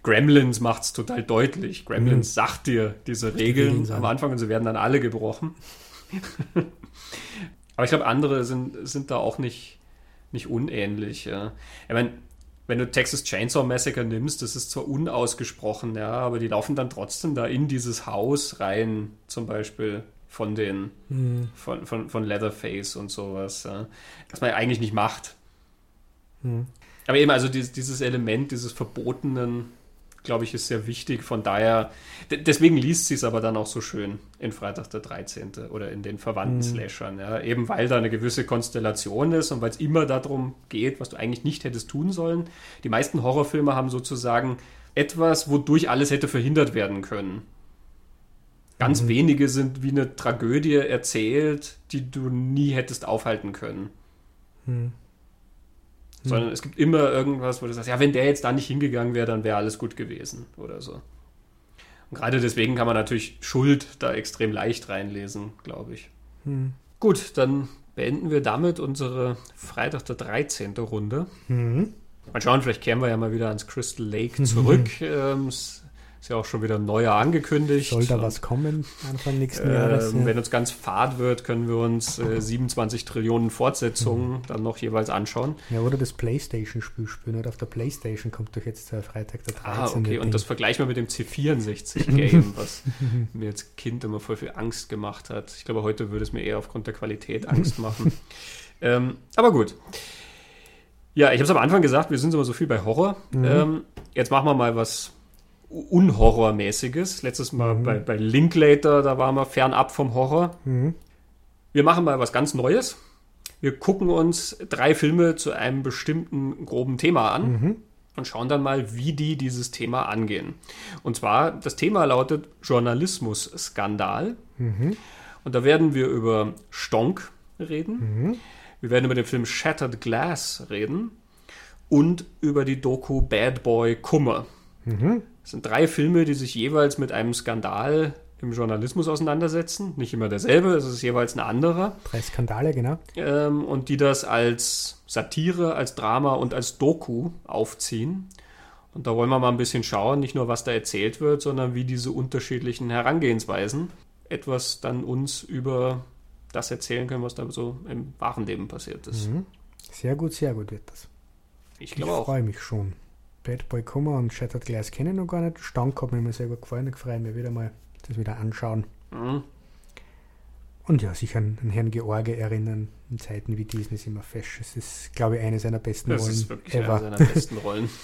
Gremlins macht es total deutlich. Gremlins sagt dir diese Regeln sagen. am Anfang und sie werden dann alle gebrochen. aber ich glaube, andere sind, sind da auch nicht, nicht unähnlich. Ja. Ich meine, wenn du Texas Chainsaw Massacre nimmst, das ist zwar unausgesprochen, ja, aber die laufen dann trotzdem da in dieses Haus rein, zum Beispiel von den, Hm, von, von, von Leatherface und sowas, ja. was man ja eigentlich nicht macht. hm. Aber eben, also dieses, dieses Element, dieses Verbotenen, glaube ich, ist sehr wichtig. Von daher, de- deswegen liest sie es aber dann auch so schön in Freitag der 13. oder in den verwandten Mhm. Slashern. Ja. Eben weil da eine gewisse Konstellation ist und weil es immer darum geht, was du eigentlich nicht hättest tun sollen. Die meisten Horrorfilme haben sozusagen etwas, wodurch alles hätte verhindert werden können. Ganz wenige sind wie eine Tragödie erzählt, die du nie hättest aufhalten können. Hm. Sondern es gibt immer irgendwas, wo du sagst, ja, wenn der jetzt da nicht hingegangen wäre, dann wäre alles gut gewesen oder so. Und gerade deswegen kann man natürlich Schuld da extrem leicht reinlesen, glaube ich. Hm. Gut, dann beenden wir damit unsere Freitag der 13. Runde. Hm. Mal schauen, vielleicht kehren wir ja mal wieder ans Crystal Lake zurück. ähm, es ist ja auch schon wieder ein neuer angekündigt. Soll da was kommen Anfang nächsten Jahres? ähm, Ja. wenn uns ganz fad wird, können wir uns äh, 27 Trillionen Fortsetzungen dann noch jeweils anschauen. ja, oder das Playstation-Spiel spielen. Oder auf der Playstation kommt doch jetzt der Freitag der 13. Ah, okay. Und Ding. das vergleichen wir mit dem C64-Game, was mir als Kind immer voll viel Angst gemacht hat. Ich glaube, heute würde es mir eher aufgrund der Qualität Angst machen. ähm, aber gut. Ja, ich habe es am Anfang gesagt, wir sind immer so viel bei Horror. Mhm. Ähm, jetzt machen wir mal was Unhorrormäßiges. Letztes Mal Mhm. bei, bei Linklater, da waren wir fernab vom Horror. Mhm. Wir machen mal was ganz Neues. Wir gucken uns drei Filme zu einem bestimmten groben Thema an Mhm. und schauen dann mal, wie die dieses Thema angehen. Und zwar, das Thema lautet Journalismus-Skandal. Mhm. Und da werden wir über Stonk reden. Mhm. Wir werden über den Film Shattered Glass reden und über die Doku Bad Boy Kummer. Mhm. Das sind drei Filme, die sich jeweils mit einem Skandal im Journalismus auseinandersetzen. Nicht immer derselbe, es ist jeweils ein anderer. Drei Skandale, genau. Ähm, und die das als Satire, als Drama und als Doku aufziehen. Und da wollen wir mal ein bisschen schauen, nicht nur was da erzählt wird, sondern wie diese unterschiedlichen Herangehensweisen etwas dann uns über das erzählen können, was da so im wahren Leben passiert ist. Mhm. Sehr gut, sehr gut wird das. Ich Ich glaube auch. freue mich schon. Bad Boy Kummer und Shattered Glass kenne ich noch gar nicht. Stank hat mir immer sehr gut gefallen. Ich freue mich wieder mal, das wieder anschauen. Mhm. Und ja, sich an, an Herrn George erinnern. In Zeiten wie diesen ist immer fesch. Es ist, glaube ich, eine seiner besten Das Rollen ist wirklich eine ever. seiner besten Rollen.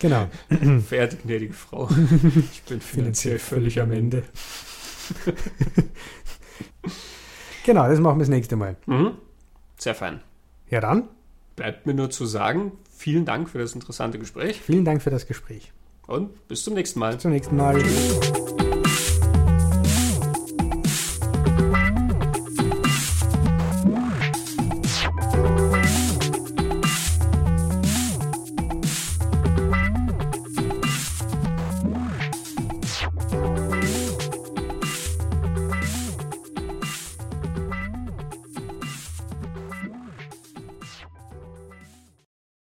Genau. Verehrte gnädige Frau, ich bin finanziell völlig am Ende. genau, das machen wir das nächste Mal. Mhm. Sehr fein. Ja dann, Bleibt mir nur zu sagen, vielen Dank für das interessante Gespräch vielen Dank für das Gespräch. und bis zum nächsten Mal. Bis zum nächsten Mal.